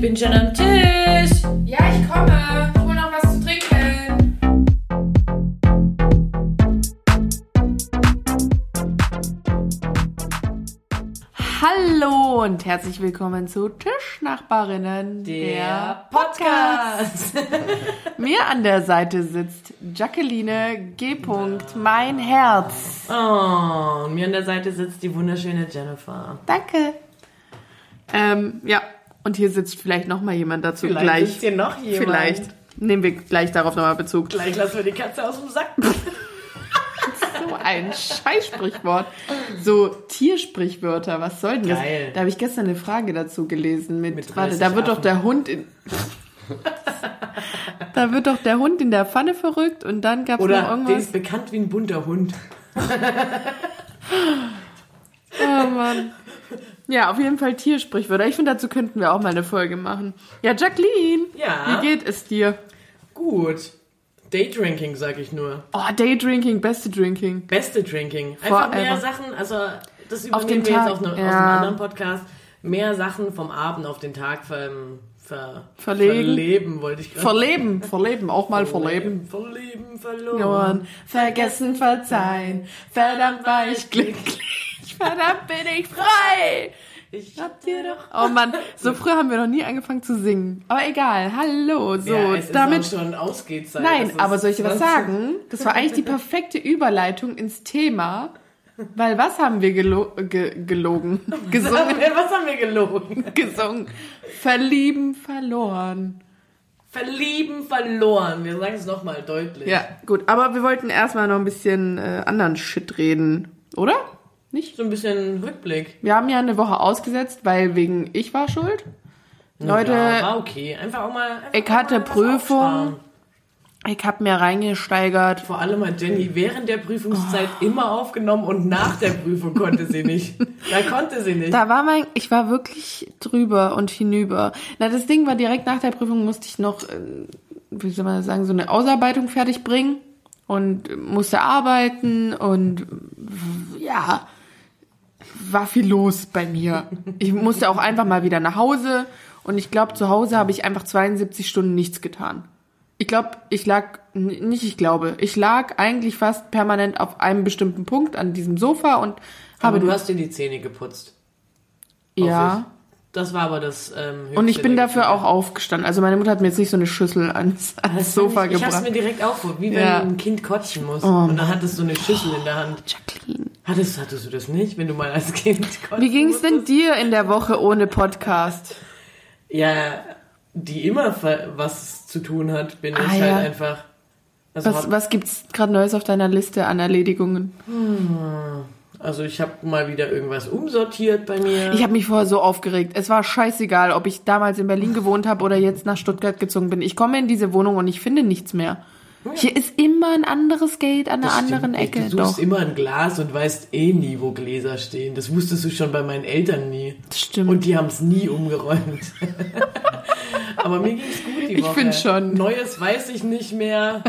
ich bin schon am Tisch. Ja, ich komme. Ich hol noch was zu trinken. Hallo und herzlich willkommen zu Tischnachbarinnen, Der Podcast. Mir an der Seite sitzt Jacqueline G. Mein Herz. Oh, und mir an der Seite sitzt die wunderschöne Jennifer. Danke. Ähm, ja, und hier sitzt vielleicht noch mal jemand dazu Vielleicht gleich. sitzt hier noch jemand. Vielleicht. Nehmen wir gleich darauf nochmal Bezug. Gleich lassen wir die Katze aus dem Sack. So ein Scheißsprichwort. So Tiersprichwörter, was soll denn das? Geil. Da habe ich gestern eine Frage dazu gelesen mit, Mit warte, 30 da wird doch der Hund in Da wird doch der Hund in der Pfanne verrückt und dann gab es noch Oder der irgendwas. ist bekannt wie ein bunter Hund. Oh Mann. Ja, auf jeden Fall Tiersprichwörter. Ich finde, dazu könnten wir auch mal eine Folge machen. Ja, Jacqueline. Ja. Wie geht es dir? Gut. Daydrinking, sag ich nur. Oh, Daydrinking, beste Drinking. Beste Drinking. Einfach Forever. mehr Sachen, also das Auf übernehmen den wir Tag, jetzt aus, ne, aus ja. einem anderen Podcast. Mehr Sachen vom Abend auf den Tag ver, ver, Verlegen. verleben, wollte ich gerade Verleben, verleben, auch mal verleben. Verleben, verloren. Verloren, vergessen, verzeihen. Verdammt war ich glücklich. Verdammt bin ich frei. Ich Habt ihr doch. Oh Mann, so früh haben wir noch nie angefangen zu singen. Aber egal, hallo. So, ja, es damit. ist auch schon Ausgehzeit. Nein, aber soll ich dir was sagen? Das war eigentlich die perfekte Überleitung ins Thema. Weil was haben wir gelo ge gelogen? Gesungen? Was haben wir gelogen? gesungen. Verlieben, verloren. Verlieben, verloren. Wir sagen es nochmal deutlich. Ja, gut. Aber wir wollten erstmal noch ein bisschen äh, anderen Shit reden. Oder? Nicht? So ein bisschen Rückblick. Wir haben ja eine Woche ausgesetzt, weil wegen ich war schuld. Leute, Ja, war okay. Einfach auch mal. Einfach ich hatte mal Prüfung. ich hab mir reingesteigert. Vor allem hat Jenny während der Prüfungszeit immer aufgenommen und nach der Prüfung konnte sie nicht. Da konnte sie nicht. Da war mein, ich war wirklich drüber und hinüber. Na, das Ding war direkt nach der Prüfung musste ich noch, äh, wie soll man das sagen, so eine Ausarbeitung fertig bringen und musste arbeiten und ja, war viel los bei mir. Ich musste auch einfach mal wieder nach Hause und ich glaube, zu Hause habe ich einfach 72 Stunden nichts getan. Ich glaube, ich lag, nicht ich glaube, ich lag eigentlich fast permanent auf einem bestimmten Punkt an diesem Sofa und aber habe du hast dir die Zähne geputzt. ja. Das war aber das. Ähm, Und ich bin dafür auch aufgestanden. Also meine Mutter hat mir jetzt nicht so eine Schüssel ans, ans Das Sofa ich, ich hab's gebracht. mir direkt vor, wie wenn Ja. ein Kind kotzen muss. Oh und dann hattest du eine Schüssel in der Hand. Jacqueline. Hattest, hattest du das nicht, wenn du mal als Kind kotzen Wie ging's denn musstest? dir in der Woche ohne Podcast? Ja, die immer was zu tun hat, bin Ah, ich ja. halt einfach. Also, Was, was gibt's gerade Neues auf deiner Liste an Erledigungen? Also ich habe mal wieder irgendwas umsortiert bei mir. Ich habe mich vorher so aufgeregt. Es war scheißegal, ob ich damals in Berlin gewohnt habe oder jetzt nach Stuttgart gezogen bin. Ich komme in diese Wohnung und ich finde nichts mehr. Hier ist immer ein anderes Gate an einer stimmt anderen. Ecke. Du suchst Doch, immer ein Glas und weißt eh nie, wo Gläser stehen. Das wusstest du schon bei meinen Eltern nie. das stimmt. Und die haben es nie umgeräumt. Aber mir ging's gut die Ich Woche. find schon. Neues weiß ich nicht mehr.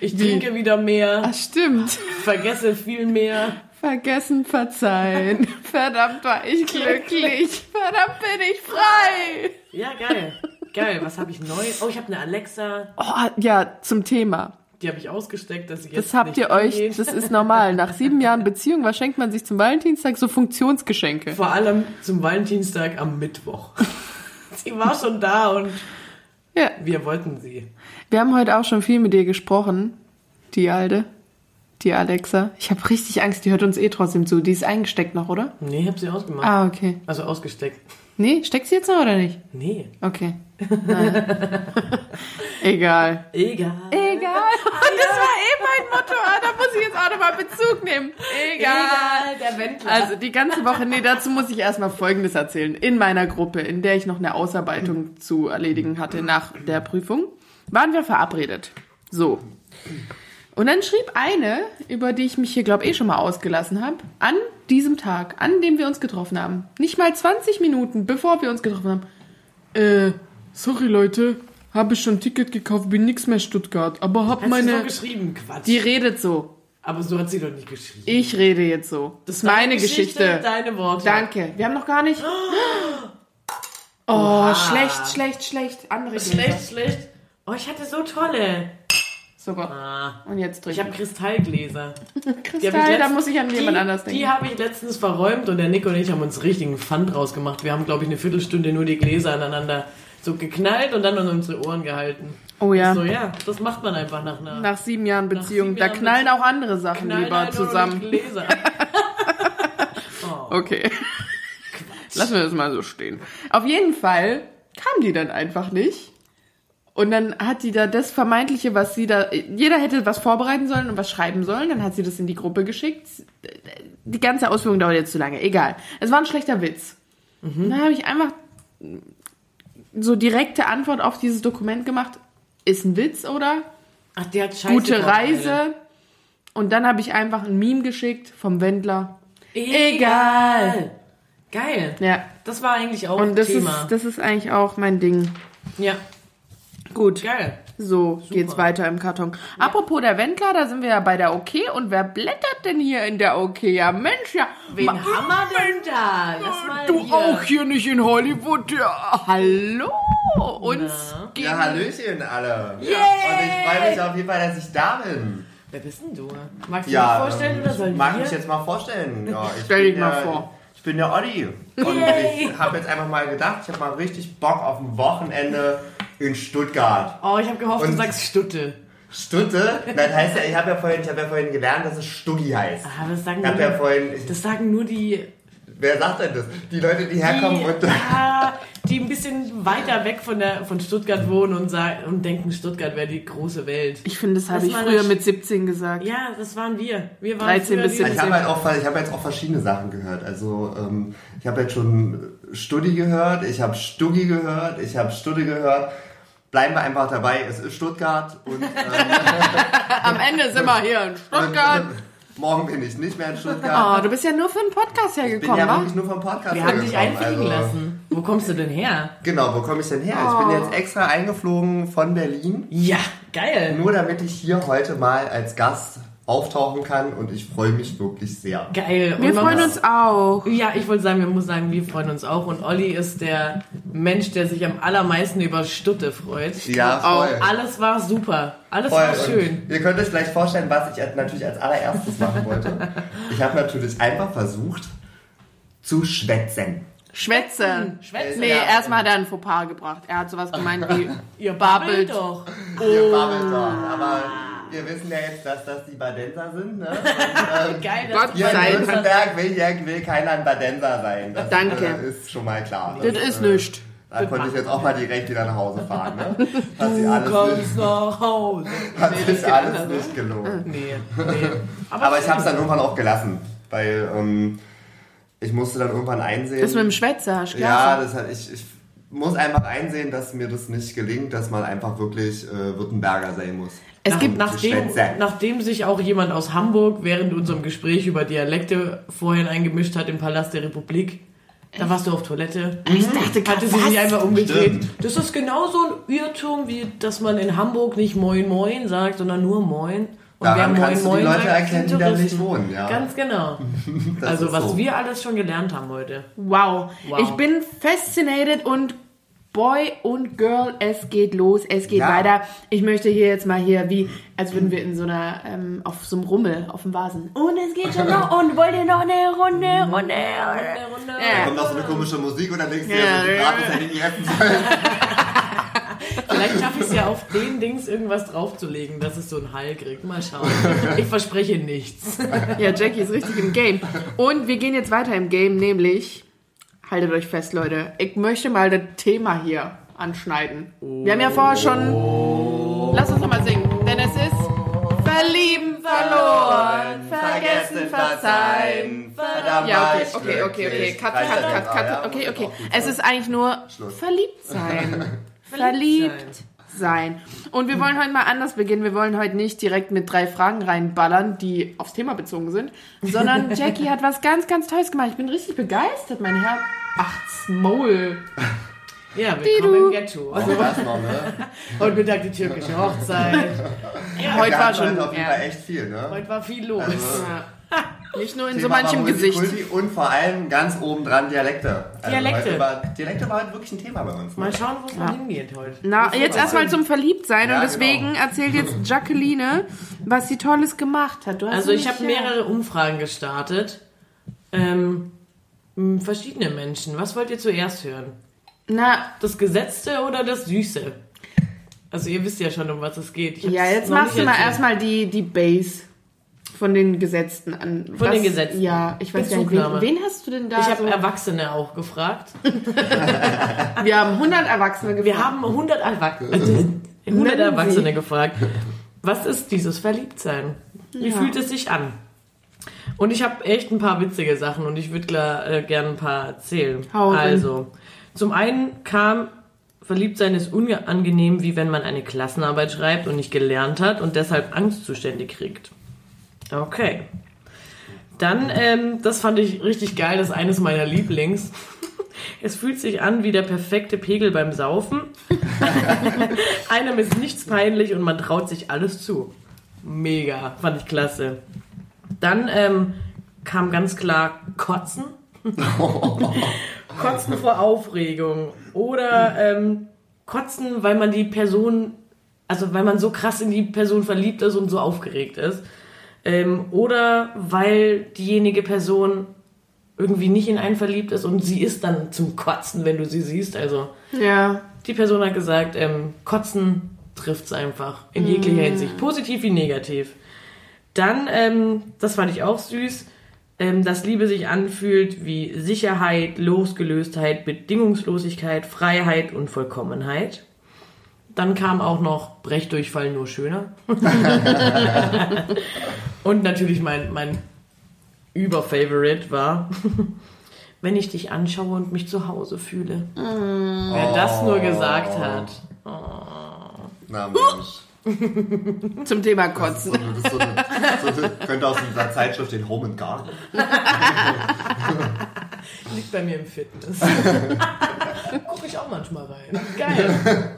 Ich trinke wieder mehr, Ach, stimmt. vergesse viel mehr. Vergessen, verzeihen. Verdammt war ich glücklich. Verdammt bin ich frei. Ja, geil. Geil, was habe ich neu? Oh, ich habe eine Alexa. Oh, ja, zum Thema. Die habe ich ausgesteckt, dass sie jetzt Das habt ihr euch, angeht. das ist normal. Nach sieben Jahren Beziehung, was schenkt man sich zum Valentinstag? So Funktionsgeschenke. Vor allem zum Valentinstag am Mittwoch. sie war schon da und Ja. wir wollten sie. Wir haben heute auch schon viel mit dir gesprochen. Die Alte. Die Alexa. Ich habe richtig Angst, die hört uns eh trotzdem zu. Die ist eingesteckt noch, oder? Nee, ich habe sie ausgemacht. Ah, okay. Also ausgesteckt. Nee, steckt sie jetzt noch oder nicht? Nee. Okay. Egal. Egal. Egal. Und das war eh mein Motto. Ah, Da muss ich jetzt auch nochmal Bezug nehmen. Egal. der Wendler. Also die ganze Woche, nee, dazu muss ich erstmal Folgendes erzählen. In meiner Gruppe, in der ich noch eine Ausarbeitung zu erledigen hatte nach der Prüfung, waren wir verabredet. So. Und dann schrieb eine, über die ich mich hier, glaube ich, eh schon mal ausgelassen habe, an diesem Tag, an dem wir uns getroffen haben, nicht mal 20 Minuten, bevor wir uns getroffen haben, äh, sorry Leute, habe ich schon ein Ticket gekauft, bin nix mehr Stuttgart, aber hab Hat sie meine... so geschrieben? Quatsch. Die redet so. Aber so hat sie doch nicht geschrieben. Ich rede jetzt so. Das ist meine Deine Geschichte. Deine Worte. Danke. Wir haben noch gar nicht. Oh, Oha. schlecht, schlecht, schlecht. Andere. Schlecht, schlecht. Oh, ich hatte so tolle. Super. Ah. Und jetzt Ich trinken. habe Kristallgläser. Ich Kristall, da muss ich an jemand die, anders denken. Die habe ich letztens verräumt und der Nick und ich haben uns richtigen Fun draus gemacht. Wir haben, glaube ich, eine Viertelstunde nur die Gläser aneinander so geknallt und dann an unsere Ohren gehalten. Oh ja. So, ja, das macht man einfach nach einer Nach sieben Jahren Beziehung. sieben da Jahren knallen auch andere Sachen lieber Knallleiter zusammen. Gläser. Okay. Lassen wir das mal so stehen. Auf jeden Fall kam die dann einfach nicht. Und dann hat die da das Vermeintliche, was sie da. Jeder hätte was vorbereiten sollen und was schreiben sollen. Dann hat sie das in die Gruppe geschickt. Die ganze Ausführung dauert jetzt zu lange. Egal. Es war ein schlechter Witz. Mhm. Dann habe ich einfach so direkte Antwort auf dieses Dokument gemacht. Ist ein Witz, oder? Ach, die hat scheiße Gute. Reise. Und dann habe ich einfach ein Meme geschickt vom Wendler. Egal. Geil. Ja. Das war eigentlich auch Und das Thema. ist, das ist eigentlich auch mein Ding. ja, Gut. geil. So geht's weiter im Karton. Apropos der Wendler, da sind wir ja bei der OK. Und wer blättert denn hier in der OK? Ja, Mensch, ja. Wen Ma- haben wir denn da? Lass mal Du hier. auch hier nicht in Hollywood. Ja, hallo. Uns Na? geht Ja, Hallöchen alle. Yay! Und ich freue mich auf jeden Fall, dass ich da bin. Wer bist denn du? Magst du Ja, dich vorstellen ähm, oder sollen ich mag wir? mich jetzt mal vorstellen. Ja, ich Stell dich mal der- vor. Ich bin der Olli. Und Yay! ich habe jetzt einfach mal gedacht, ich habe mal richtig Bock auf ein Wochenende in Stuttgart. Oh, ich habe gehofft, du Und- sagst Stutte. Stutte? Das heißt ja, ich habe ja vorhin, ich habe ja vorhin gelernt, dass es Stuggi heißt. Ah, das sagen nur, ja vorhin, das sagen nur die, wer sagt denn das? Die Leute, die herkommen die, und ah, die ein bisschen weiter weg von, der, von Stuttgart wohnen und, sagen, und denken, Stuttgart wäre die große Welt. Ich finde, das habe ich früher mit 17 gesagt. Ja, das waren wir. Wir waren 13 früher bis die- 17. Ich habe halt auch, ich habe jetzt auch verschiedene Sachen gehört. Also ähm, ich habe jetzt schon Studi gehört, ich habe Stuggi gehört, ich habe Studi gehört. Bleiben wir einfach dabei. Es ist Stuttgart und, ähm, Am Ende sind wir hier in Stuttgart. Morgen bin ich nicht mehr in Stuttgart. Oh, du bist ja nur für einen Podcast ich bin hergekommen, ja wa? wirklich nur vom Podcast Wir haben dich hergekommen, einfliegen also- lassen. Wo kommst du denn her? Genau, wo komme ich denn her? Ich bin jetzt extra eingeflogen von Berlin, Ja, geil. nur damit ich hier heute mal als Gast auftauchen kann und ich freue mich wirklich sehr. Geil. Und Wir freuen muss- uns auch. Ja, ich wollte sagen, wir muss sagen, wir freuen uns auch. Und Olli ist der Mensch, der sich am allermeisten über Stutte freut. Ja, auch voll. Alles war super. Alles Voll. war Und schön. Ihr könnt euch gleich vorstellen, was ich natürlich als allererstes machen wollte. Ich habe natürlich einfach versucht zu schwätzen. Schwätzen. Schwätzen. Nee, Ja. erstmal hat er ein Fauxpas gebracht. Er hat sowas gemeint wie Ihr babbelt. babbelt doch. Ihr babbelt doch. Aber wir wissen ja jetzt, dass das die Badenser sind. Ne? Und, ähm, Geil, Gott hier in sei Dank. Württemberg will, hier will keiner ein Badenser sein. Das Danke. Äh, ist schon mal klar. Das ist äh, nicht. Da konnte ich jetzt auch mal direkt wieder nach Hause fahren. Ne? Hat sich alles, kommst nicht, nach Hause. hat das sich alles anders. nicht gelohnt. Nee, nee. Aber ich habe es dann irgendwann auch gelassen, weil ähm, ich musste dann irgendwann einsehen. Das mit dem Schwätzer, hast du Ja, das hat, ich, ich muss einfach einsehen, dass mir das nicht gelingt, dass man einfach wirklich äh, Württemberger sein muss. Es gibt nachdem, nachdem sich auch jemand aus Hamburg während unserem Gespräch über Dialekte vorhin eingemischt hat im Palast der Republik, da warst du auf Toilette. Ich dachte Hatte sie sich einfach umgedreht. Stimmt. Das ist genauso ein Irrtum, wie dass man in Hamburg nicht Moin Moin sagt, sondern nur Moin. Und Daran kannst du die Leute erkennen, sind die da nicht wohnen, ja. Ganz genau. Also was so. wir alles schon gelernt haben heute. Wow. Wow. Ich bin fascinated und Boy und Girl, es geht los, es geht Ja. weiter. Ich möchte hier jetzt mal hier, wie, als würden wir in so einer, ähm, auf so einem Rummel, auf dem Vasen. Und es geht schon noch, und wollt ihr noch eine Runde, Runde, Runde. Da Ja. kommt noch so eine komische Musik und dann denkst du Ja, dir, ja. die Gratis hätte ich nie essen sollen. Vielleicht schaffe ich es ja auf den Dings irgendwas draufzulegen, dass es so einen Hall kriegt. Mal schauen. Ich verspreche nichts. Ja, Jackie ist richtig im Game. Und wir gehen jetzt weiter im Game, nämlich, haltet euch fest, Leute, ich möchte mal das Thema hier anschneiden. Wir haben ja vorher schon, lass uns nochmal singen, denn es ist Verlieben, verloren, vergessen, verzeihen. verdammt Ja, okay, okay, okay, okay, cut, cut, cut, cut, okay, okay. Es ist eigentlich nur verliebt sein. Verliebt sein. Und wir wollen heute mal anders beginnen. Wir wollen heute nicht direkt mit drei Fragen reinballern, die aufs Thema bezogen sind, sondern Jackie hat was ganz, ganz Tolles gemacht. Ich bin richtig begeistert. Mein Herz. Ach, Maul. Ja, willkommen im Ghetto. Also das noch, ne? Heute Mittag die türkische Hochzeit. Ja, Heute war schon. heute auf jeden Ja. Fall echt viel, ne? heute war viel los. Also, Ja. Nicht nur in so Thema war manchem Gesicht. Und vor allem ganz oben dran Dialekte. Also Dialekte. heute War, Dialekte war halt wirklich ein Thema bei uns. Ne? Mal schauen, wo es noch hingeht heute. Na, jetzt erstmal zum Verliebtsein Ja, und deswegen genau. erzählt jetzt Jacqueline, was sie Tolles gemacht hat. Du hast Also ich habe mehrere Umfragen gestartet. Ähm, verschiedene Menschen. Was wollt ihr zuerst hören? Na, Das Gesetzte oder das Süße? Also ihr wisst ja schon, um was es geht. Ja, jetzt machst du mal erstmal die, die Base von den Gesetzten an. Von den Gesetzten. Ja, ich weiß gar nicht, Bezugnahme. wen, wen hast du denn da Ich so? habe Erwachsene auch gefragt. Wir haben 100 Erwachsene gefragt. Wir haben 100, Erwach äh, 100 Nennen Sie. Erwachsene gefragt. Was ist dieses Verliebtsein? Wie Ja. fühlt es sich an? Und ich habe echt ein paar witzige Sachen und ich würde äh, gerne ein paar erzählen. Hau also, zum einen kam Verliebtsein ist unangenehm, wie wenn man eine Klassenarbeit schreibt und nicht gelernt hat und deshalb Angstzustände kriegt. Okay. Dann, ähm, das fand ich richtig geil, das ist eines meiner Lieblings. Es fühlt sich an wie der perfekte Pegel beim Saufen. Einem ist nichts peinlich und man traut sich alles zu. Mega, fand ich klasse. Dann ähm, kam ganz klar Kotzen. Kotzen vor Aufregung. Oder ähm, Kotzen, weil man die Person, also weil man so krass in die Person verliebt ist und so aufgeregt ist. Ähm, oder weil diejenige Person irgendwie nicht in einen verliebt ist und sie ist dann zum Kotzen, wenn du sie siehst. Also Ja. die Person hat gesagt, ähm, Kotzen trifft's einfach in jeglicher Hinsicht, positiv wie negativ. Dann, ähm, das fand ich auch süß, ähm, dass Liebe sich anfühlt wie Sicherheit, Losgelöstheit, Bedingungslosigkeit, Freiheit und Vollkommenheit. Dann kam auch noch Brechdurchfall nur schöner. und natürlich mein, mein Überfavorite war, wenn ich dich anschaue und mich zu Hause fühle. Wer das nur gesagt hat. Na Mensch. Zum Thema Das, ist so Kotzen. eine, das, so eine, so eine, könnte aus dieser Zeitschrift den Home and Garden. Liegt bei mir im Fitness. Gucke ich auch manchmal rein. Geil.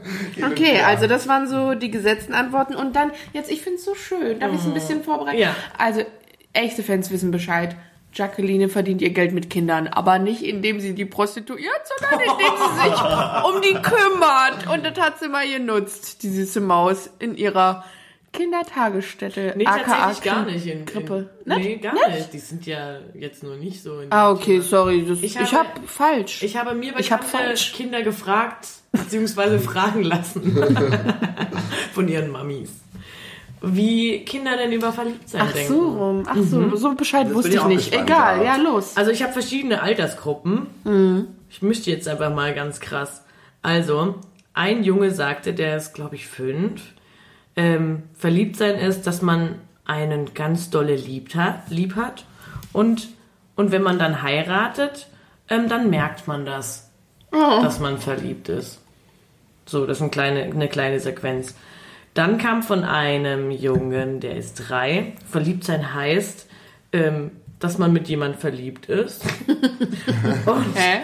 Okay, also das waren so die gesetzten Antworten. Und dann, jetzt, ich finde es so schön. Darf ich es ein bisschen vorbereiten? Ja. Also, echte Fans wissen Bescheid. Jacqueline verdient ihr Geld mit Kindern, aber nicht indem sie die prostituiert, sondern indem sie sich um die kümmert. Und das hat sie mal genutzt, die süße Maus, in ihrer Kindertagesstätte. Nee, aka tatsächlich gar nicht. In, Krippe. In, nee, gar Nicht? nicht. Die sind ja jetzt nur nicht so in Ah, okay, Thema. sorry. Das, Ich ich habe- habe falsch. Ich habe mir hab bekannte falsch. Kinder gefragt, beziehungsweise fragen lassen von ihren Mamis, wie Kinder denn über Verliebtsein Ach denken. so rum. Ach so, so Bescheid Jetzt wusste ich nicht. gespannt, Egal, ja. ja, los. Also ich habe verschiedene Altersgruppen. Mhm. Ich mischte jetzt einfach mal ganz krass. Also, ein Junge sagte, der ist, glaube ich, fünf. Ähm, verliebt sein ist, dass man einen ganz dolle liebt hat, lieb hat. Und, und wenn man dann heiratet, ähm, dann merkt man das, Oh. dass man verliebt ist. So, das ist eine kleine, eine kleine Sequenz. Dann kam von einem Jungen, der ist drei. Verliebt sein heißt, ähm, dass man mit jemand verliebt ist. Und Hä?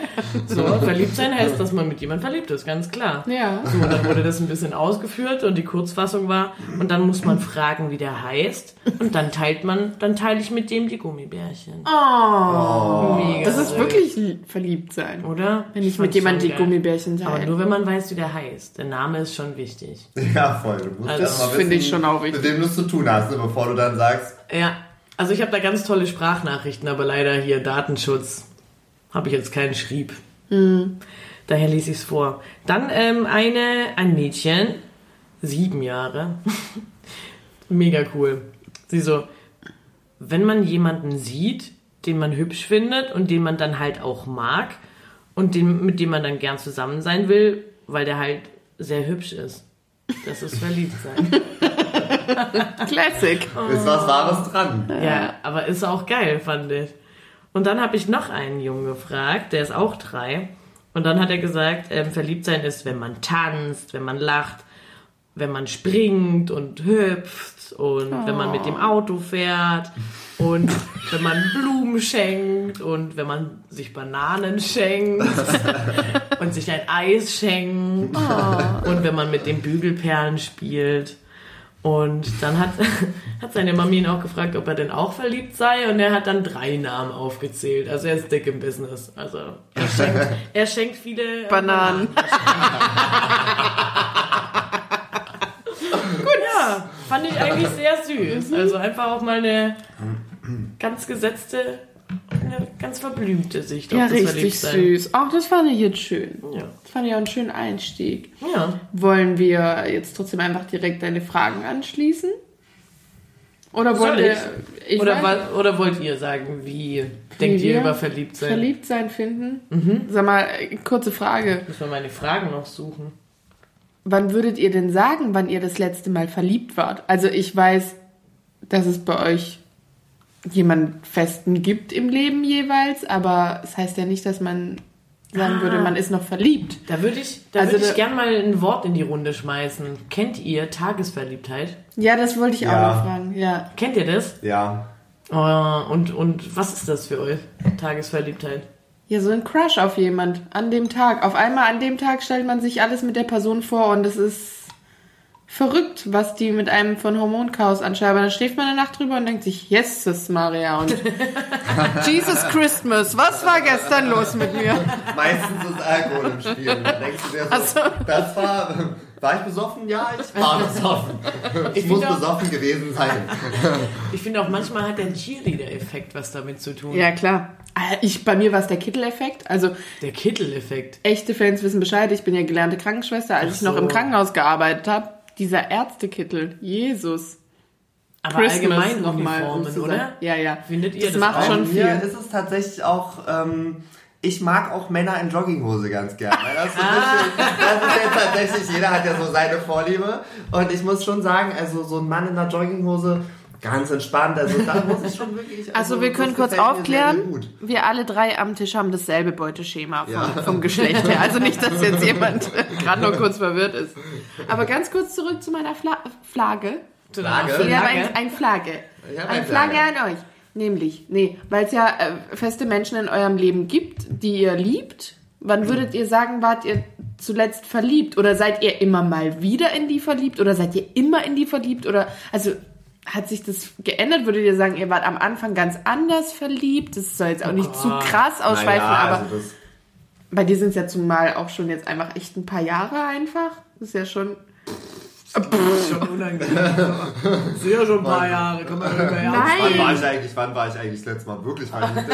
so, verliebt sein heißt, dass man mit jemand verliebt ist, ganz klar. Ja. So, dann wurde das ein bisschen ausgeführt und die Kurzfassung war, und dann muss man fragen, wie der heißt. Und dann teilt man, dann teile ich mit dem die Gummibärchen. Oh. Mega Das ist wirklich li- verliebt sein. Oder? Wenn ich fand's mit jemandem schon die geil. Gummibärchen Aber teile. nur wenn man weiß, wie der heißt. Der Name ist schon wichtig. Ja, voll. Du musst Also, das finde ich schon auch wichtig. Mit wem du es zu tun hast, ne, bevor du dann sagst, Ja, also ich habe da ganz tolle Sprachnachrichten, aber leider hier Datenschutz habe ich jetzt keinen Schrieb. Daher lese ich es vor. Dann ähm, eine, ein Mädchen, sieben Jahre. Mega cool. Sie so, wenn man jemanden sieht, den man hübsch findet und den man dann halt auch mag und den, mit dem man dann gern zusammen sein will, weil der halt sehr hübsch ist. Das ist verliebt sein. Classic. ist was Wahres dran. Ja, aber ist auch geil, fand ich. Und dann habe ich noch einen Jungen gefragt, der ist auch drei. Und dann hat er gesagt, ähm, verliebt sein ist, wenn man tanzt, wenn man lacht, wenn man springt und hüpft und wenn man mit dem Auto fährt und wenn man Blumen schenkt und wenn man sich Bananen schenkt und sich ein Eis schenkt und wenn man mit den Bügelperlen spielt. Und dann hat, hat seine Mami ihn auch gefragt, ob er denn auch verliebt sei. Und er hat dann drei Namen aufgezählt. Also er ist dick im Business. Also er schenkt, er schenkt viele Bananen. Gut, ja, fand ich eigentlich sehr süß. Also einfach auch mal eine ganz gesetzte, ganz verblümte Sicht Ja, auf das richtig Verliebtsein. süß. Auch das fand ich jetzt schön. Ja. Das fand ich auch einen schönen Einstieg. ja. Wollen wir jetzt trotzdem einfach direkt deine Fragen anschließen? Oder wollt ihr. Oder, weiß- oder wollt ihr sagen, wie, denkt ihr über Verliebtsein? Verliebt sein finden? Sag mal, kurze Frage. Müssen wir meine Fragen noch suchen. Wann würdet ihr denn sagen, wann ihr das letzte Mal verliebt wart? Also ich weiß, dass es bei euch jemanden Festen gibt im Leben jeweils, aber es heißt ja nicht, dass man sagen Ah. würde, man ist noch verliebt. Da würde ich, da Also würde ich da- gern mal ein Wort in die Runde schmeißen. Kennt ihr Tagesverliebtheit? Ja, das wollte ich auch Ja. noch fragen. Ja. Kennt ihr das? Ja. Oh, und, und was ist das für euch? Tagesverliebtheit? Ja, so ein Crush auf jemand an dem Tag. Auf einmal an dem Tag stellt man sich alles mit der Person vor und es ist verrückt, was die mit einem von Hormonchaos anschauen. Aber dann schläft man eine Nacht drüber und denkt sich, Jesus Maria und Jesus Christmas, was war gestern los mit mir? Meistens ist Alkohol im Spiel. Dann denkst du dir so, so. das war. War ich besoffen? Ja, ich war besoffen. Ich, Ich muss auch- besoffen gewesen sein. Ich finde auch manchmal hat der Cheerleader-Effekt was damit zu tun. Ja, klar. Ah, Ich, bei mir war es der Kittel-Effekt. Also Der Kittel-Effekt. echte Fans wissen Bescheid. Ich bin ja gelernte Krankenschwester. Als Ach ich noch so. im Krankenhaus gearbeitet habe, dieser Ärztekittel, Jesus. Aber allgemein Uniformen, oder? Ja, ja. Findet ihr das das macht auch? schon Bei mir viel. ist es tatsächlich auch. Ähm, ich mag auch Männer in Jogginghose ganz gerne. Das, ein Ah. bisschen, das ist jetzt tatsächlich, jeder hat ja so seine Vorliebe. Und ich muss schon sagen, also so ein Mann in einer Jogginghose, ganz entspannt. Also da muss ich schon wirklich. Also wir können kurz aufklären, wir alle drei am Tisch haben dasselbe Beuteschema vom, Ja. vom Geschlecht her. Also nicht, dass jetzt jemand gerade nur kurz verwirrt ist. Aber ganz kurz zurück zu meiner Fla Flagge. Flagge? Ich habe Flagge? ein, ein Flagge. Ein eine Flagge Flagge. an euch. Nämlich, nee, weil es ja äh, feste Menschen in eurem Leben gibt, die ihr liebt. Wann würdet ihr sagen, wart ihr zuletzt verliebt? Oder seid ihr immer mal wieder in die verliebt? Oder seid ihr immer in die verliebt? Oder, also, hat sich das geändert? Würdet ihr sagen, ihr wart am Anfang ganz anders verliebt? Das soll jetzt auch nicht zu krass ausschweifen, Naja, aber also bei dir sind es ja zumal auch schon jetzt einfach echt ein paar Jahre einfach. Das ist ja schon. schon unangenehm. Das sind ja schon ein paar Jahre. Kann man Nein. wann war ich eigentlich, wann war ich eigentlich das letzte Mal wirklich verliebt?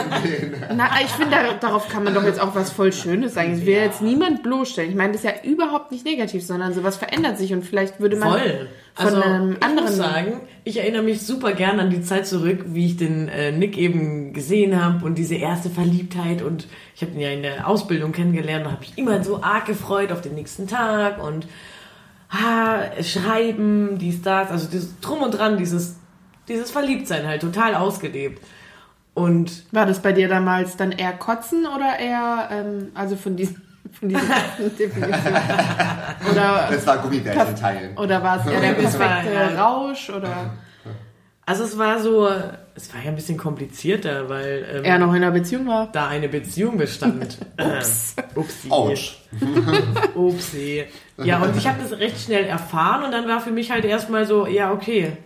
Na, ich finde, da, darauf kann man doch jetzt auch was voll Schönes sagen. Ich will jetzt niemand bloßstellen. Ich meine, das ist ja überhaupt nicht negativ, sondern sowas verändert sich und vielleicht würde man Voll. Von Also, einem ich anderen muss sagen, ich erinnere mich super gern an die Zeit zurück, wie ich den äh, Nick eben gesehen habe und diese erste Verliebtheit und ich habe ihn ja in der Ausbildung kennengelernt und habe mich immer so arg gefreut auf den nächsten Tag und ah, Schreiben, dies, das, also dieses Drum und Dran, dieses, dieses Verliebtsein halt total ausgelebt. Und War das bei dir damals dann eher Kotzen oder eher, ähm, also von diesen, von? Oder, Das war Gummibärchen teilen. oder war es eher der perfekte ja. Rausch oder also es war so, es war ja ein bisschen komplizierter, weil ähm, er noch in einer Beziehung war? da eine Beziehung bestand. Ups. Ähm, upsi. Upsi. Ja, und ich habe das recht schnell erfahren und dann war für mich halt erstmal so, ja, okay,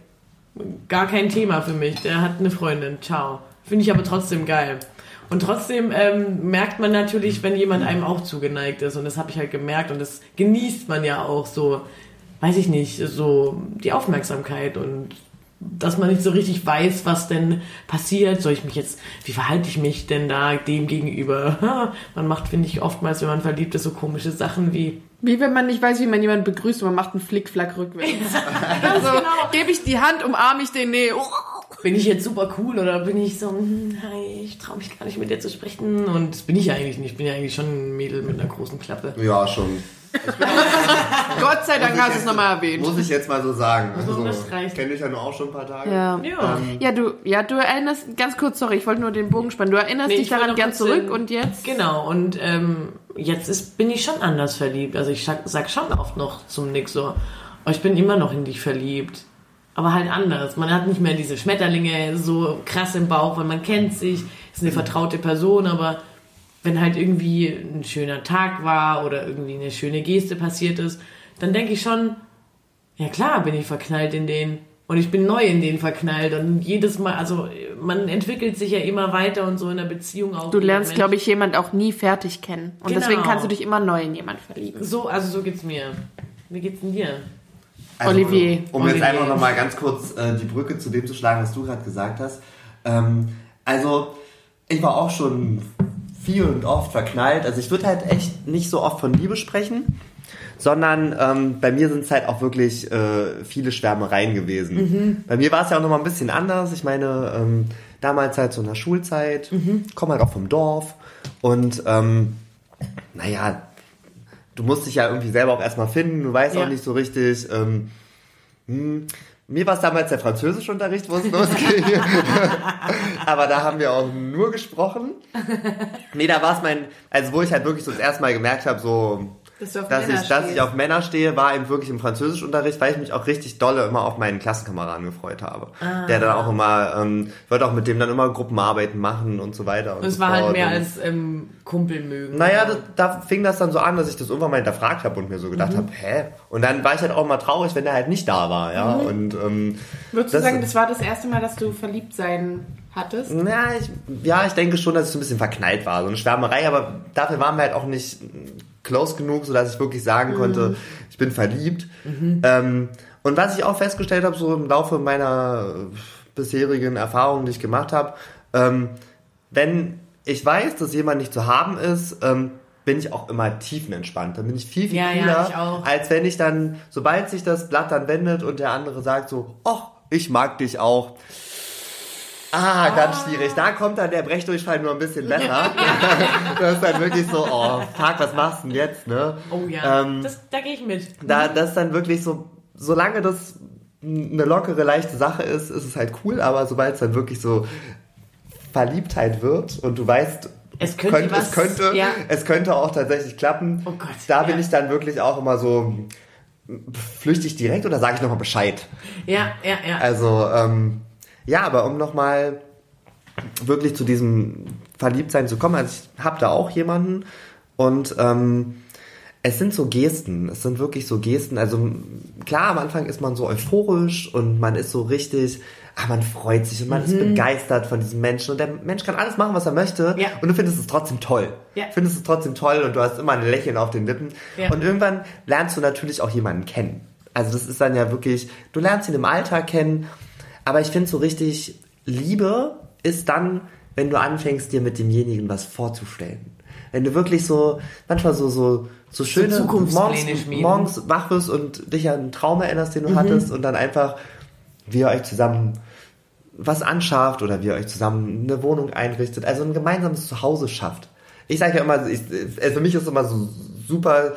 gar kein Thema für mich. Der hat eine Freundin, ciao. Finde ich aber trotzdem geil. Und trotzdem ähm, merkt man natürlich, wenn jemand einem auch zugeneigt ist. Und das habe ich halt gemerkt und das genießt man ja auch so, weiß ich nicht, so die Aufmerksamkeit und dass man nicht so richtig weiß, was denn passiert. Soll ich mich jetzt, wie verhalte ich mich denn da dem gegenüber? Man macht, finde ich, oftmals, wenn man verliebt ist, so komische Sachen wie, Wie wenn man nicht weiß, wie man jemanden begrüßt und man macht einen Flickflack rückwärts. also, genau. gebe ich die Hand, umarme ich den, nee. Oh. bin ich jetzt super cool oder bin ich so, hm, hi, ich traue mich gar nicht mit dir zu sprechen und das bin ich ja eigentlich nicht. Ich bin ja eigentlich schon ein Mädel mit einer großen Klappe. Ja, schon. Gott sei Dank hast du es nochmal erwähnt. Muss ich jetzt mal so sagen. Also, reicht. kenne dich ja nur auch schon ein paar Tage. Ja. Ja. Ja, du, ja, du erinnerst, ganz kurz, sorry, ich wollte nur den Bogen spannen. Du erinnerst Nee, dich daran gern zurück den- und jetzt? Genau, und ähm, jetzt ist, bin ich schon anders verliebt. Also ich sag, sag schon oft noch zum Nick so, oh, ich bin immer noch in dich verliebt. Aber halt anders. Man hat nicht mehr diese Schmetterlinge so krass im Bauch, weil man kennt sich, ist eine vertraute Person, aber wenn halt irgendwie ein schöner Tag war oder irgendwie eine schöne Geste passiert ist, dann denke ich schon, Ja klar bin ich verknallt in den. Und ich bin neu in den verknallt. Und jedes Mal, also man entwickelt sich ja immer weiter und so in der Beziehung auch. Du lernst, glaube ich, jemand auch nie fertig kennen. Und Genau. deswegen kannst du dich immer neu in jemand verlieben. So, also so geht's mir. Wie geht's denn dir? Also, Olivier. Um jetzt Olivier. einfach nochmal ganz kurz äh, die Brücke zu dem zu schlagen, was du gerade gesagt hast. Ähm, also, ich war auch schon viel und oft verknallt. Also, ich würde halt echt nicht so oft von Liebe sprechen, sondern ähm, bei mir sind es halt auch wirklich äh, viele Schwärmereien gewesen. Bei mir war es ja auch nochmal ein bisschen anders. Ich meine, ähm, damals halt so in der Schulzeit, komme halt auch vom Dorf und ähm, naja, du musst dich ja irgendwie selber auch erstmal finden, du weißt Ja. auch nicht so richtig. Ähm, hm, mir war es damals der Französischunterricht, wo es losging. Aber da haben wir auch nur gesprochen. Nee, da war es mein, also wo ich halt wirklich so das erste Mal gemerkt habe, so, Dass du auf dass Männer ich, dass ich auf Männer stehe, war eben wirklich im Französischunterricht, weil ich mich auch richtig dolle immer auf meinen Klassenkameraden gefreut habe. Ah. Der dann auch immer, ähm, wollte auch mit dem dann immer Gruppenarbeiten machen und so weiter. Und, Und es so war halt mehr Und- als ähm, Kumpel mögen. naja, das, da fing das dann so an, dass ich das irgendwann mal hinterfragt habe und mir so Mhm. gedacht habe, hä? Und dann war ich halt auch mal traurig, wenn er halt nicht da war, ja. Mhm. Und ähm, Würdest du das- sagen, das war das erste Mal, dass du verliebt sein hattest? na, ich, ja, ich denke schon, dass ich so ein bisschen verknallt war, so eine Schwärmerei, aber dafür waren wir halt auch nicht close genug, sodass ich wirklich sagen konnte, ich bin verliebt. Ähm, und was ich auch festgestellt habe, so im Laufe meiner äh, bisherigen Erfahrungen, die ich gemacht habe, ähm, wenn ich weiß, dass jemand nicht zu haben ist, ähm, bin ich auch immer tiefenentspannt. Dann bin ich viel, viel Ja, ja, cooler, auch. als wenn ich dann, sobald sich das Blatt dann wendet und der andere sagt so, oh, ich mag dich auch. Ah, ganz schwierig. Da kommt dann der Brechdurchfall nur ein bisschen besser. das ist dann wirklich so, oh, fuck, was machst du denn jetzt, ne? Oh ja, Ähm, das, da gehe ich mit. da, das ist dann wirklich so, solange das eine lockere, leichte Sache ist, ist es halt cool, aber sobald es dann wirklich so Verliebtheit wird und du weißt, Es könnte was- es könnte, ja. es könnte auch tatsächlich klappen. Oh Gott, da bin ja. ich dann wirklich auch immer so, flüchte ich direkt oder sage ich nochmal Bescheid? Ja, ja, ja. Also, ähm, ja, aber um nochmal wirklich zu diesem Verliebtsein zu kommen, also ich habe da auch jemanden und ähm, es sind so Gesten, es sind wirklich so Gesten, also klar, am Anfang ist man so euphorisch und man ist so richtig, ah, man freut sich und man ist begeistert von diesem Menschen und der Mensch kann alles machen, was er möchte Ja. und du findest es trotzdem toll. Ja. Findest es trotzdem toll und du hast immer ein Lächeln auf den Lippen Ja. und irgendwann lernst du natürlich auch jemanden kennen. Also das ist dann ja wirklich, du lernst ihn im Alltag kennen, aber ich finde so richtig, Liebe ist dann, wenn du anfängst, dir mit demjenigen was vorzustellen. Wenn du wirklich so, manchmal so, so, so schöne Zukunftspläne morgens, morgens wach wirst und dich an einen Traum erinnerst, Mhm. den du hattest und dann einfach, wie ihr euch zusammen was anschafft oder wie ihr euch zusammen eine Wohnung einrichtet, also ein gemeinsames Zuhause schafft. Ich sage ja immer, ich, äh, für mich ist immer so super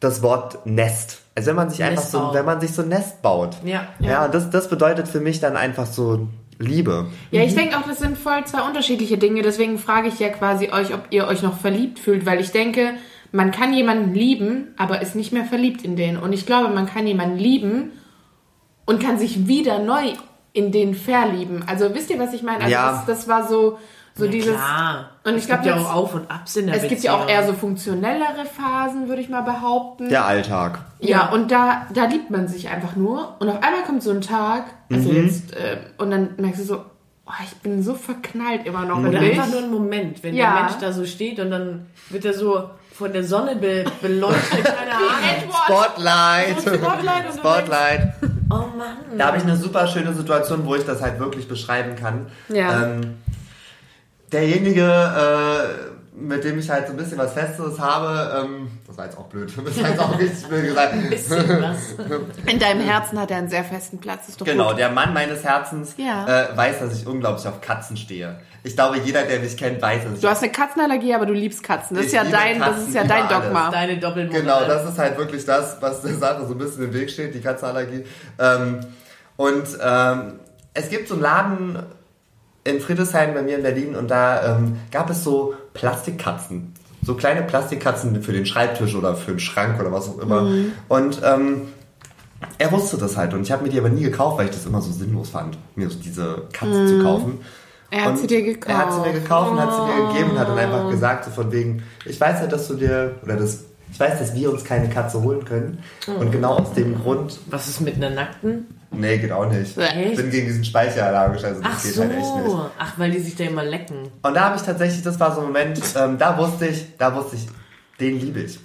das Wort Nest. Also wenn man sich einfach so, Nestbau. wenn man sich so ein Nest baut. Ja. Ja, und das, das bedeutet für mich dann einfach so Liebe. Ja, ich denke auch, das sind voll zwei unterschiedliche Dinge. Deswegen frage ich ja quasi euch, ob ihr euch noch verliebt fühlt, weil ich denke, man kann jemanden lieben, aber ist nicht mehr verliebt in den. Und ich glaube, man kann jemanden lieben und kann sich wieder neu in den verlieben. Also wisst ihr, was ich meine? Also Ja. das, das war so, so Ja, dieses. Klar. Und ich es glaube, gibt ja auch Auf- und Abs in der Es gibt ja auch Beziehung. eher so funktionellere Phasen, würde ich mal behaupten. Der Alltag. Ja, Ja. und da, da liebt man sich einfach nur. Und auf einmal kommt so ein Tag, also Mhm. jetzt, äh, und dann merkst du so, oh, ich bin so verknallt immer noch Oder einfach nur ein Moment, wenn Ja. der Mensch da so steht und dann wird er so von der Sonne be beleuchtet, keine Ahnung. Spotlight. Spotlight Spotlight. Oh Mann. Da habe ich eine super schöne Situation, wo ich das halt wirklich beschreiben kann. Ja. Ähm, derjenige, äh, mit dem ich halt so ein bisschen was Festes habe, ähm, das war jetzt auch blöd, das war jetzt auch richtig blöd gesagt. Ein bisschen was. In deinem Herzen hat er einen sehr festen Platz, ist doch Genau, gut. der Mann meines Herzens Ja. äh, weiß, dass ich unglaublich auf Katzen stehe. Ich glaube, jeder, der mich kennt, weiß, ich Du hast eine Katzenallergie, aber du liebst Katzen. Das ist Ich ja liebe dein, das Katzen ist ja dein alles. Dogma. Deine Doppelmoral. Genau, das ist halt wirklich das, was der Sache so ein bisschen im Weg steht, die Katzenallergie. Ähm, und ähm, es gibt so einen Laden in Friedrichshain bei mir in Berlin und da ähm, gab es so Plastikkatzen. So kleine Plastikkatzen für den Schreibtisch oder für den Schrank oder was auch immer. Mhm. Und ähm, er wusste das halt und ich habe mir die aber nie gekauft, weil ich das immer so sinnlos fand, mir so diese Katze zu kaufen. Mhm. Er hat Und sie dir gekauft. Oh. Er hat sie mir gekauft und hat sie mir gegeben und hat dann einfach gesagt, so von wegen, ich weiß ja, dass du dir, oder das Ich weiß, dass wir uns keine Katze holen können. Und genau aus dem Grund. Was ist mit einer nackten? Nee, geht auch nicht. Echt? Ich bin gegen diesen Speicher allergisch, also das Ach geht so. halt echt nicht. Ach, weil die sich da immer lecken. Und da habe ich tatsächlich, das war so ein Moment, ähm, da wusste ich, da wusste ich, den liebe ich.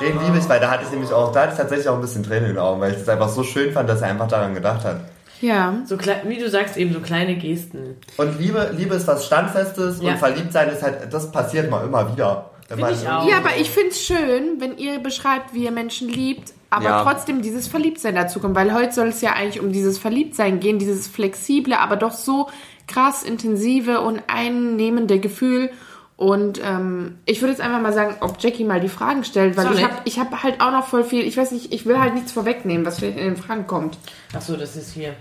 Den liebe ich, weil da hatte ich nämlich auch, da hatte ich tatsächlich auch ein bisschen Tränen in den Augen, weil ich das einfach so schön fand, dass er einfach daran gedacht hat. Ja. So klein, wie du sagst, eben so kleine Gesten. Und Liebe, Liebe ist was Standfestes Ja. und Verliebtsein ist halt, das passiert mal immer wieder. Find ich auch. Ja, aber ich finde es schön, wenn ihr beschreibt, wie ihr Menschen liebt, aber Ja. trotzdem dieses Verliebtsein dazu kommt, weil heute soll es ja eigentlich um dieses Verliebtsein gehen, dieses flexible, aber doch so krass intensive und einnehmende Gefühl. Und ähm, ich würde jetzt einfach mal sagen, ob Jackie mal die Fragen stellt, weil Soll ich habe ich hab halt auch noch voll viel, ich weiß nicht, ich will halt nichts vorwegnehmen, was vielleicht in den Fragen kommt. Ach so, das ist hier.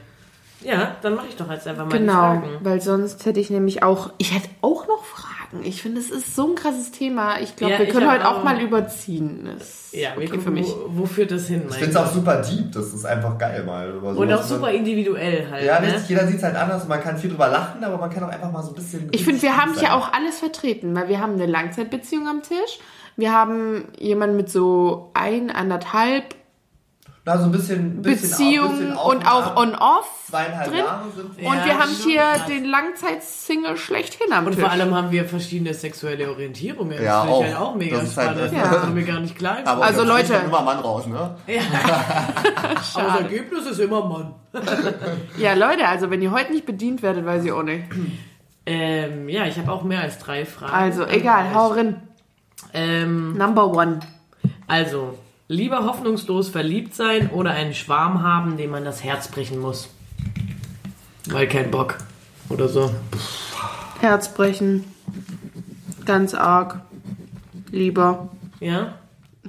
Ja, dann mache ich doch jetzt einfach mal Genau, die Fragen. weil sonst hätte ich nämlich auch, ich hätte auch noch Fragen. Ich finde, es ist so ein krasses Thema. Ich glaube, Ja, wir können heute auch auch- mal überziehen. Das ist Ja, okay gucken, für mich. Wo, wo führt das hin, Ich finde es auch super deep, das ist einfach geil mal. Über Und auch super individuell halt. Ja, ne? richtig, jeder sieht es halt anders, man kann viel drüber lachen, aber man kann auch einfach mal so ein bisschen... Ich finde, wir haben hier auch alles vertreten, weil wir haben eine Langzeitbeziehung am Tisch. Wir haben jemanden mit so ein, anderthalb Na, so ein bisschen... bisschen Beziehungen bisschen und auch on-off Zweieinhalb drin. Jahre sind wir. Und Ja, wir haben hier krass. den Langzeitsingle schlechthin am Und Tisch. vor allem haben wir verschiedene sexuelle Orientierungen. Ja, das finde ich auch. halt auch mega Das ist halt- spannend. Ja. Das war mir gar nicht klar. Aber Also, Leute- kommt immer Mann raus, ne? Aber das Ergebnis ist immer Mann. ja, Leute, also wenn ihr heute nicht bedient werdet, weiß ich auch nicht. Ähm, ja, ich habe auch mehr als drei Fragen. Also, egal, hau rein. Ähm, Number one. also, lieber hoffnungslos verliebt sein oder einen Schwarm haben, dem man das Herz brechen muss. Weil kein Bock. Oder so. Herzbrechen. Ganz arg. Lieber. Ja?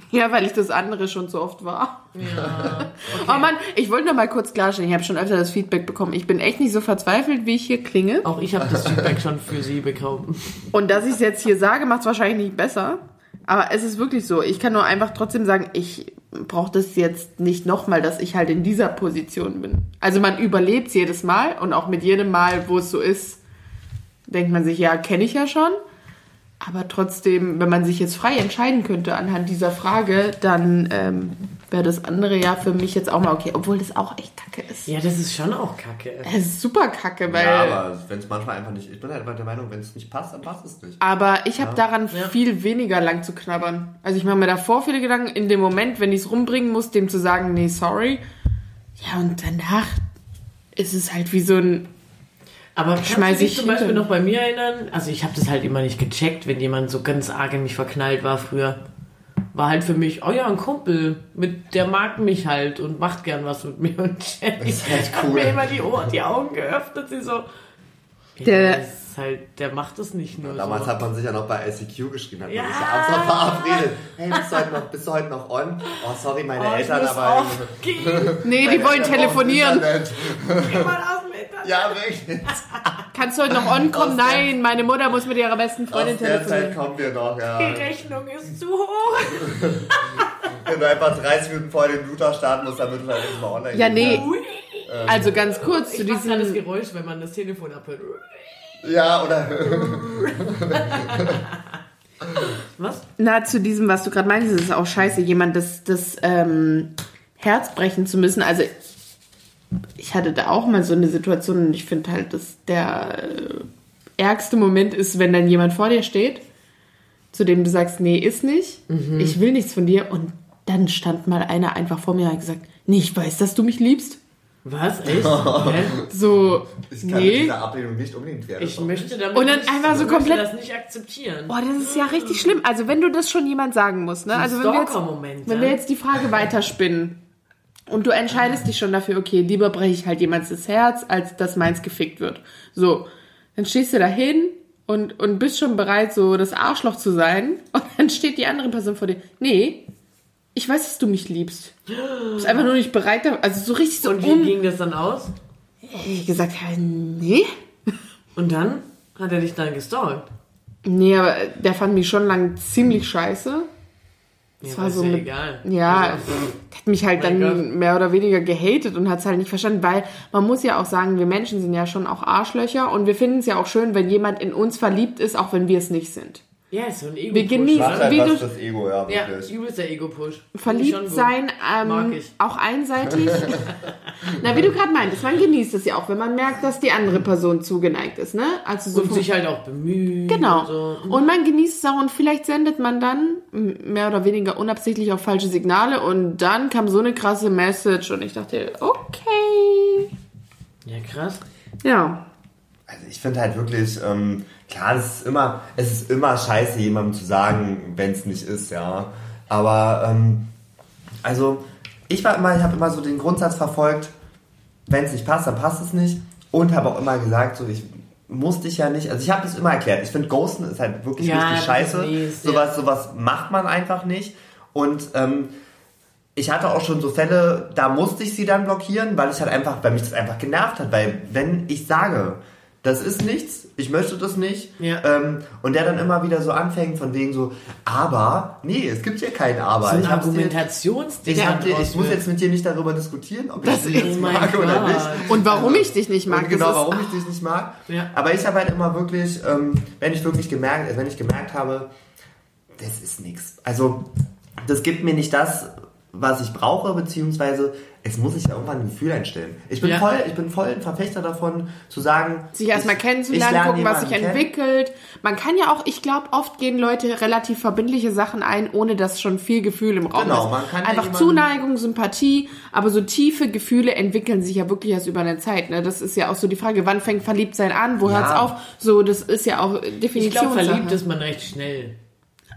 Ja, weil ich das andere schon so oft war. Ja. Oh Mann, ich wollte noch mal kurz klarstellen, ich habe schon öfter das Feedback bekommen. Ich bin echt nicht so verzweifelt, wie ich hier klinge. Auch ich habe das Feedback schon für sie bekommen. Und dass ich es jetzt hier sage, macht es wahrscheinlich nicht besser. Aber es ist wirklich so. Ich kann nur einfach trotzdem sagen, ich brauche das jetzt nicht nochmal, dass ich halt in dieser Position bin. Also man überlebt jedes Mal und auch mit jedem Mal, wo es so ist, denkt man sich, ja, kenne ich ja schon. Aber trotzdem, wenn man sich jetzt frei entscheiden könnte anhand dieser Frage, dann ähm, wäre das andere ja für mich jetzt auch mal okay. Obwohl das auch echt kacke ist. Ja, das ist schon auch kacke. Es ist super kacke, weil... Ja, aber wenn es manchmal einfach nicht... Ich bin halt einfach der Meinung, wenn es nicht passt, dann passt es nicht. Aber ich habe daran Ja. viel weniger lang zu knabbern. Also ich mache mir davor viele Gedanken, in dem Moment, wenn ich es rumbringen muss, dem zu sagen, nee, sorry. Ja, und danach ist es halt wie so ein... Aber kannst Schmeiß du dich ich zum Beispiel hinter. noch bei mir erinnern? Also ich habe das halt immer nicht gecheckt, wenn jemand so ganz arg in mich verknallt war früher. War halt für mich, oh ja, ein Kumpel, mit, der mag mich halt und macht gern was mit mir. Und Jenny ist halt hat cool. mir immer die, Ohren, die Augen geöffnet. Sie so, Der- das ist halt, der macht das nicht nur Damals so. hat man sich ja noch bei ICQ geschrieben, hat Ja. man sich ja abends noch verabredet. Hey, bist du, heute noch, bist du heute noch on? Oh, sorry, meine Oh, Eltern, aber... Nee, die wollen Eltern telefonieren. Geh mal aus dem Internet. Ja, wirklich. Kannst du heute noch on kommen? Aus der- Nein, meine Mutter muss mit ihrer besten Freundin Aus der Zeit telefonieren. kommen wir noch, ja. Die Rechnung ist zu hoch. Wenn du einfach 30 Minuten vor den Router starten musst, damit du halt nicht mal online Ja, nee. gehen Ui. Also ganz kurz zu Ich mach grad das diesem... Geräusch, wenn man das Telefon abhört. Ja, oder... Was? Na, zu diesem, was du gerade meinst, ist es auch scheiße, jemand das, das ähm, Herz brechen zu müssen. Also ich hatte da auch mal so eine Situation und ich finde halt, dass der äh, ärgste Moment ist, wenn dann jemand vor dir steht, zu dem du sagst, nee, ist nicht, ich will nichts von dir und dann stand mal einer einfach vor mir und hat gesagt, nee, ich weiß, dass du mich liebst. Was? Echt? Hä? So, Ich kann mit nee. dieser Ablehnung nicht unbedingt werden. Ich möchte damit Und dann nicht, einfach so komplett- das nicht akzeptieren. Boah, das ist ja richtig schlimm. Also wenn du das schon jemand sagen musst, ne? Also wenn wir, jetzt, wenn wir jetzt die Frage weiterspinnen und du entscheidest dich schon dafür, okay, lieber breche ich halt jemands das Herz, als dass meins gefickt wird. So, dann stehst du da hin und, und bist schon bereit, so das Arschloch zu sein und dann steht die andere Person vor dir. Nee, ich weiß, dass du mich liebst. Du bist einfach nur nicht bereit, also so richtig so Und wie um. ging das dann aus? Ich gesagt, nee. Und dann hat er dich dann gestalkt. Nee, aber der fand mich schon lang ziemlich scheiße. Das war so ja mit- egal. Ja, Also, hat mich halt dann Gott. mehr oder weniger gehatet und hat es halt nicht verstanden, weil man muss ja auch sagen, wir Menschen sind ja schon auch Arschlöcher und wir finden es ja auch schön, wenn jemand in uns verliebt ist, auch wenn wir es nicht sind. Ja, ist so ein ego Wir genießen- halt Wie was du- fürs Ego, ja, Ja, übelster Ego-Push. Verliebt sein, Mag ähm, ich. auch einseitig. Na, wie du gerade meintest, man genießt es ja auch, wenn man merkt, dass die andere Person zugeneigt ist, ne? Also so Und sich halt auch bemühen. Genau. Und so. Und man genießt es auch und vielleicht sendet man dann mehr oder weniger unabsichtlich auch falsche Signale und dann kam so eine krasse Message und ich dachte, okay. Ja, krass. Ja. Also ich finde halt wirklich, ähm, klar, das ist immer, es ist immer scheiße, jemandem zu sagen, wenn es nicht ist, ja. Aber ähm, also ich war immer, ich habe immer so den Grundsatz verfolgt, wenn es nicht passt, dann passt es nicht. Und habe auch immer gesagt, so ich muss dich ja nicht, also ich habe das immer erklärt. Ich finde Ghosten ist halt wirklich Ja, richtig scheiße. mies, sowas, sowas macht man einfach nicht. Und ähm, ich hatte auch schon so Fälle, da musste ich sie dann blockieren, weil ich halt einfach, weil mich das einfach genervt hat. Weil wenn ich sage, das ist nichts, ich möchte das nicht, Ja. ähm, und der dann immer wieder so anfängt von wegen so, aber, nee, es gibt hier kein Aber. So ein ich Argumentationsding. ich, dir, ich muss jetzt mit dir nicht darüber diskutieren, ob ich Das dich Oh mein mag oder Gott. nicht. Und warum ich dich nicht mag, Und genau, warum ich dich nicht mag. Ja. Aber ich habe halt immer wirklich, ähm, wenn ich wirklich gemerkt, wenn ich gemerkt habe, das ist nichts. Also, das gibt mir nicht das, was ich brauche, beziehungsweise es muss sich ja irgendwann ein Gefühl einstellen. Ich bin Ja. voll, ich bin voll ein Verfechter davon, zu sagen, sich erstmal ich- ich kennenzulernen, lerne gucken, was sich kennen. entwickelt. Man kann ja auch, ich glaube, oft gehen Leute relativ verbindliche Sachen ein, ohne dass schon viel Gefühl im Raum Genau, ist. man kann ja Einfach jemanden- Zuneigung, Sympathie, aber so tiefe Gefühle entwickeln sich ja wirklich erst über eine Zeit. Ne? Das ist ja auch so die Frage, wann fängt Verliebtsein an, wo Ja. hört's auf? So, das ist ja auch Ich Definition. glaube, verliebt ist man recht schnell.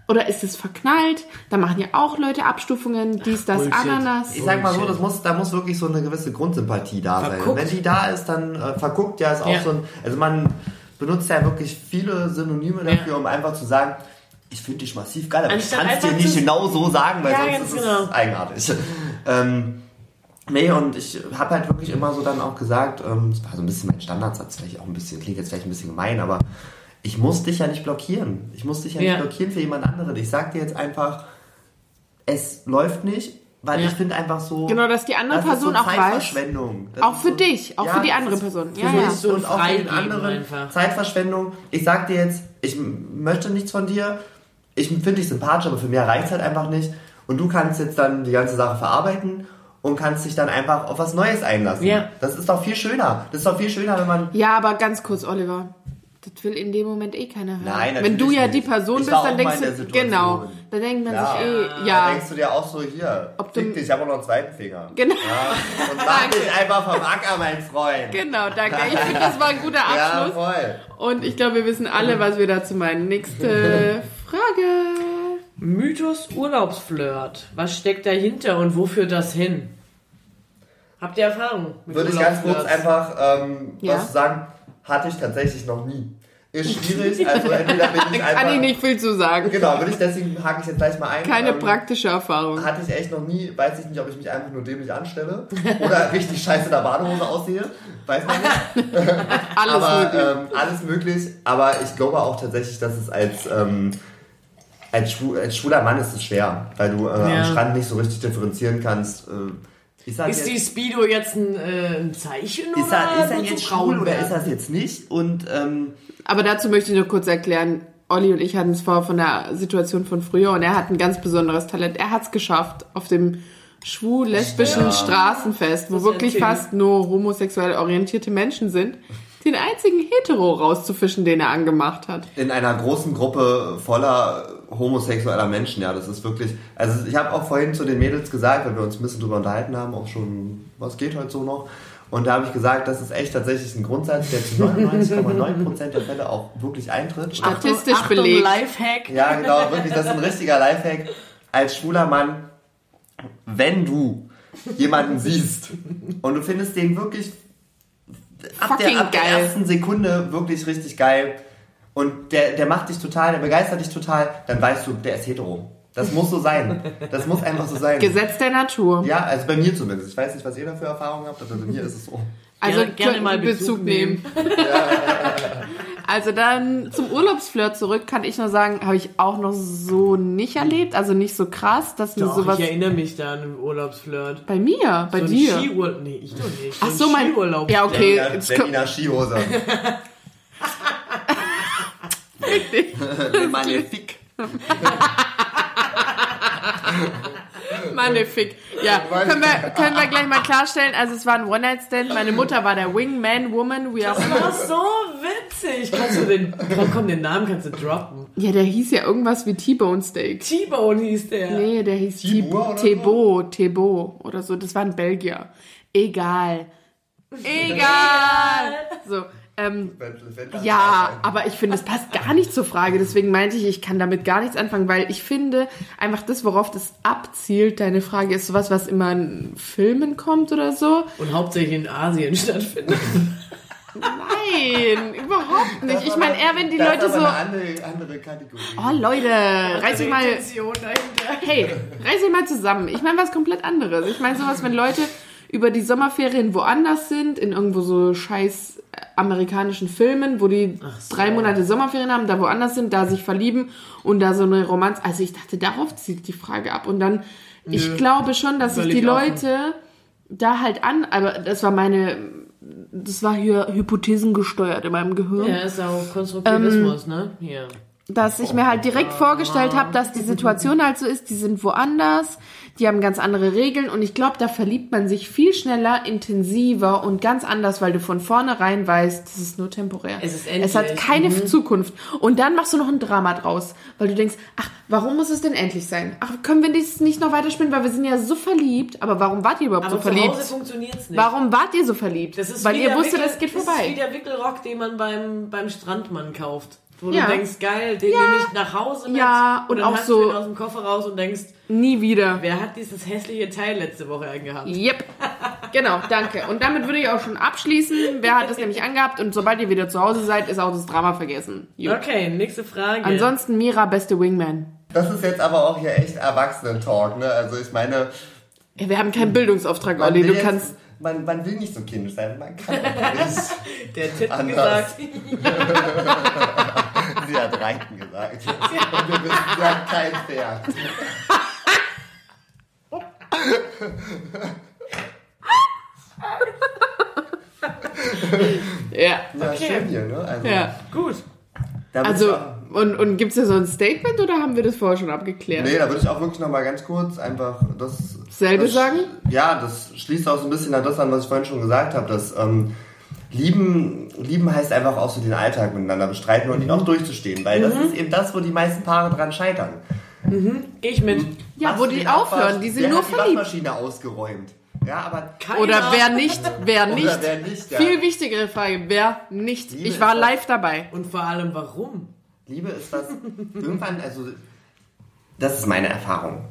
Oder ist es verknallt? Da machen ja auch Leute Abstufungen, dies, das, Bullshit. Ananas. Ich sag mal so, das muss, da muss wirklich so eine gewisse Grundsympathie da sein. Verguckt. Und wenn die da ist, dann äh, verguckt ja ist auch Ja. so ein, also man benutzt ja wirklich viele Synonyme Ja. dafür, um einfach zu sagen, ich finde dich massiv geil, aber Anstatt ich kann es dir nicht genau so sagen, weil Ja, sonst ist es genau. eigenartig. ähm, nee, und ich habe halt wirklich immer so dann auch gesagt, ähm, das war so ein bisschen mein Standardsatz, vielleicht auch ein bisschen, klingt jetzt vielleicht ein bisschen gemein, aber ich muss dich ja nicht blockieren. Ich muss dich ja, Ja. nicht blockieren für jemand anderen. Ich sag dir jetzt einfach, es läuft nicht, weil Ja. ich finde einfach so. Genau, dass die andere das ist Person so auch weiß. Auch ist für so, dich, auch für die andere Person. Für Ja, mich ja. so und auch für den anderen einfach. Zeitverschwendung. Ich sag dir jetzt, ich möchte nichts von dir. Ich finde dich sympathisch, aber für mich reicht halt einfach nicht. Und du kannst jetzt dann die ganze Sache verarbeiten und kannst dich dann einfach auf was Neues einlassen. Ja. Das ist doch viel schöner. Das ist doch viel schöner, wenn man Ja, aber ganz kurz, Oliver. Das will in dem Moment eh keiner hören. Nein, Wenn du ja nicht. die Person Ich bist, dann denkst du, genau, da denkt man Ja. sich eh, Da ja, denkst du dir auch so, hier, Ob du- fick dich, ich habe auch noch einen zweiten Finger. Genau. Ja, und mach dich einfach vom Acker, mein Freund. genau, danke. Ich finde, das war ein guter Ja, Abschluss. voll. Und ich glaube, wir wissen alle, was wir dazu meinen. Nächste Frage. Mythos Urlaubsflirt. Was steckt dahinter und wo führt das hin? Habt ihr Erfahrung mit Würde ich ganz kurz einfach ähm, Ja. was sagen, hatte ich tatsächlich noch nie. Ist schwierig, also entweder bin ich einfach... Kann ich nicht viel zu sagen. Genau, würde ich deswegen hake ich jetzt gleich mal ein. Keine Ähm, praktische Erfahrung. Hatte ich echt noch nie, weiß ich nicht, ob ich mich einfach nur dämlich anstelle oder richtig scheiße in der Badehose aussehe, weiß man nicht. Alles aber, möglich. Ähm, alles möglich, aber ich glaube auch tatsächlich, dass es als, ähm, als schwuler Mann ist es schwer, weil du äh, Ja. am Strand nicht so richtig differenzieren kannst. Äh, ist das Ist die Speedo jetzt ein, äh, ein Zeichen ist oder er, ist er nur jetzt schwul oder ist das jetzt nicht? Und ähm, Aber dazu möchte ich nur kurz erklären, Olli und ich hatten es vorher von der Situation von früher und er hat ein ganz besonderes Talent. Er hat es geschafft auf dem schwul-lesbischen Ja. Straßenfest, wo Das wirklich fast nur homosexuell orientierte Menschen sind, den einzigen Hetero rauszufischen, den er angemacht hat. in einer großen Gruppe voller homosexueller Menschen, ja, das ist wirklich, also ich habe auch vorhin zu den Mädels gesagt, weil wir uns ein bisschen drüber unterhalten haben, auch schon, was geht heute so noch, und da habe ich gesagt, das ist echt tatsächlich ein Grundsatz, der zu 99,9% der Fälle auch wirklich eintritt. Statistisch Achtung, belegt. Lifehack. Ja, genau, wirklich, das ist ein richtiger Lifehack. Als schwuler Mann, wenn du jemanden siehst und du findest den wirklich ab, der, ab der ersten Sekunde wirklich richtig geil und der, der macht dich total, der begeistert dich total, dann weißt du, der ist hetero. Das muss so sein. Das muss einfach so sein. Gesetz der Natur. Ja, also bei mir zumindest. Ich weiß nicht, was ihr da für Erfahrungen habt, aber bei mir ist es so. Also Gerne- gerne mal Bezug, Bezug nehmen. also dann zum Urlaubsflirt zurück kann ich nur sagen, habe ich auch noch so nicht erlebt, also nicht so krass, dass mir Doch, sowas ich erinnere mich da an einen Urlaubsflirt. bei mir, bei so dir. Ein Skiurlaub. Nee, ich doch nicht. Ach so, ein mein Skiurlaub. Ja, okay, Ja, jetzt Berliner Skihose. Nimm mal eine Fick. Magnifik. Ja, können wir, können wir gleich mal klarstellen. Also es war ein One-Night-Stand. Meine Mutter war der Wingman, Woman, wie auch Das war so witzig. Kannst du den, komm, komm, den Namen kannst du droppen. Ja, der hieß ja irgendwas wie T-Bone Steak. T-Bone hieß der. Nee, der hieß oder Tebo, Tebo oder so. Das war ein Belgier. Egal. Egal. So, ähm, ja, aber ich finde, es passt gar nicht zur Frage. Deswegen meinte ich, ich kann damit gar nichts anfangen, weil ich finde, einfach das, worauf das abzielt, deine Frage ist sowas, was immer in Filmen kommt oder so. Und hauptsächlich in Asien stattfindet. Nein, überhaupt nicht. Ich meine eher, wenn die das Leute so, eine andere, andere Kategorie. oh Leute, reiß euch mal, hey, reiß euch mal zusammen. Ich meine was komplett anderes. Ich meine sowas, wenn Leute über die Sommerferien woanders sind, in irgendwo so scheiß äh, amerikanischen Filmen, wo die so. drei Monate Sommerferien haben, da woanders sind, da sich verlieben und da so eine Romanz. Also ich dachte, darauf zielt die Frage ab. Und dann, ich Nö. glaube schon, dass sich die offen. Leute da halt an, aber das war meine, das war hier Hypothesen gesteuert in meinem Gehirn Ja, ist auch Konstruktivismus, ne? Hier. Dass ich mir halt direkt vorgestellt habe, dass die Situation halt so ist, die sind woanders, die haben ganz andere Regeln und ich glaube, da verliebt man sich viel schneller, intensiver und ganz anders, weil du von vornherein weißt, das ist nur temporär. Es ist Es hat endlich. keine Mhm. Zukunft. Und dann machst du noch ein Drama draus, weil du denkst, ach, warum muss es denn endlich sein? Ach, können wir das nicht noch weiterspielen, weil wir sind ja so verliebt, aber warum wart ihr überhaupt Aber so zu Hause verliebt? funktioniert's nicht. Warum wart ihr so verliebt? Das ist weil ihr wusstet, Wickel- das geht Das ist wie vorbei. der Wickelrock, den man beim, beim Strandmann kauft. Wo Ja. du denkst, geil, den nehme ich nach Hause mit. Ja, und dann auch hast so- du ihn aus dem Koffer raus und denkst, Nie wieder. wer hat dieses hässliche Teil letzte Woche angehabt? Yep. Genau, danke. Und damit würde ich auch schon abschließen. Wer hat das nämlich angehabt? Und sobald ihr wieder zu Hause seid, ist auch das Drama vergessen. Gut. Okay, nächste Frage. Ansonsten Mira, beste Wingman. Das ist jetzt aber auch hier echt Erwachsenen-Talk, ne? Also ich meine, Ja, wir haben keinen Bildungsauftrag, Olli. Du jetzt, kannst. man, man will nicht so kindisch sein, man kann auch nicht. der Anders. gesagt. Sie hat Reiten gesagt. Und wir wissen, sie hat kein Pferd. Ja. Ja, Okay. schön hier, ne? Also, Ja. Gut. da würd Also, und, und gibt's da so ein Statement oder haben wir das vorher schon abgeklärt? Nee, da würde ich auch wirklich nochmal ganz kurz einfach das. Selbe das, sagen? Ja, das schließt auch so ein bisschen an das an, was ich vorhin schon gesagt habe, dass ähm, Lieben, Lieben heißt einfach auch so den Alltag miteinander bestreiten und ihn auch durchzustehen, weil das ist eben das, wo die meisten Paare dran scheitern. Geh ich mit. Ja, Hast wo die aufhören, die sind wer nur hat die verliebt. Waschmaschine ausgeräumt. Ja, aber Keiner. Oder wer nicht? Wer Oder nicht? wer nicht, ja. Viel wichtigere Frage, wer nicht? Liebe Ich war live dabei. Und vor allem, warum? Liebe ist was, irgendwann, also, das ist meine Erfahrung.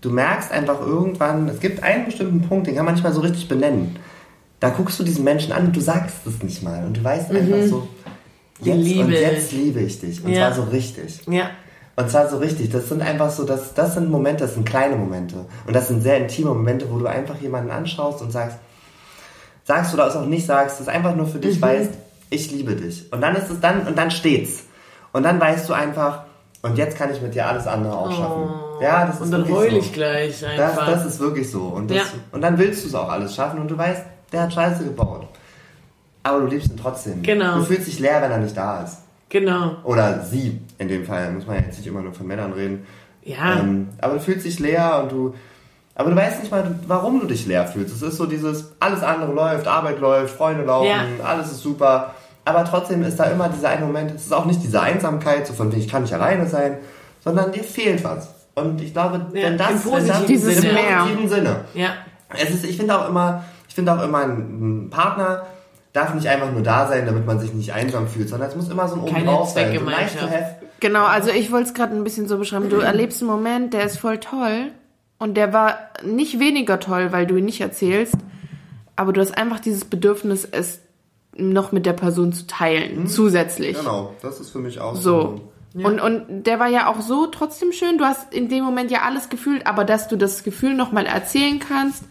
Du merkst einfach irgendwann, es gibt einen bestimmten Punkt, den kann man nicht mal so richtig benennen. Da guckst du diesen Menschen an und du sagst es nicht mal. Und du weißt einfach so, jetzt Liebe. und jetzt liebe ich dich. Und Ja. zwar so richtig. Ja. Und zwar so richtig. Das sind einfach so, das, das sind Momente, das sind kleine Momente. Und das sind sehr intime Momente, wo du einfach jemanden anschaust und sagst, sagst oder es auch nicht sagst, das einfach nur für Mhm. dich weißt, ich liebe dich. Und dann ist es dann, und dann steht's. Und dann weißt du einfach, und jetzt kann ich mit dir alles andere auch schaffen. ja, das ist Oh. Und dann wirklich heul so. ich gleich Das, einfach. das ist wirklich so. Und, das, Ja. und dann willst du es auch alles schaffen und du weißt, der hat Scheiße gebaut. Aber du liebst ihn trotzdem. Genau. Du fühlst dich leer, wenn er nicht da ist. genau. Oder sie, in dem Fall. Muss man ja jetzt nicht immer nur von Männern reden. Ja. Ähm, aber du fühlst dich leer und du. Aber du weißt nicht mal, warum du dich leer fühlst. Es ist so dieses, alles andere läuft, Arbeit läuft, Freunde laufen, Ja. alles ist super. Aber trotzdem ist da immer dieser eine Moment, es ist auch nicht diese Einsamkeit, so von wegen, ich kann nicht alleine sein, sondern dir fehlt was. Und ich glaube, Ja, wenn das, im wenn positiven das Dieses im positiven Sinne. ja. Es ist, ich finde auch immer, finde auch immer, ein Partner darf nicht einfach nur da sein, damit man sich nicht einsam fühlt, sondern es muss immer so ein Keine Obendrauf sein. So nice to have. Genau, also ich wollte es gerade ein bisschen so beschreiben. Du erlebst einen Moment, der ist voll toll und der war nicht weniger toll, weil du ihn nicht erzählst, aber du hast einfach dieses Bedürfnis, es noch mit der Person zu teilen, zusätzlich. Genau, das ist für mich auch So. Und, und der war ja auch so trotzdem schön. Du hast in dem Moment ja alles gefühlt, aber dass du das Gefühl nochmal erzählen kannst.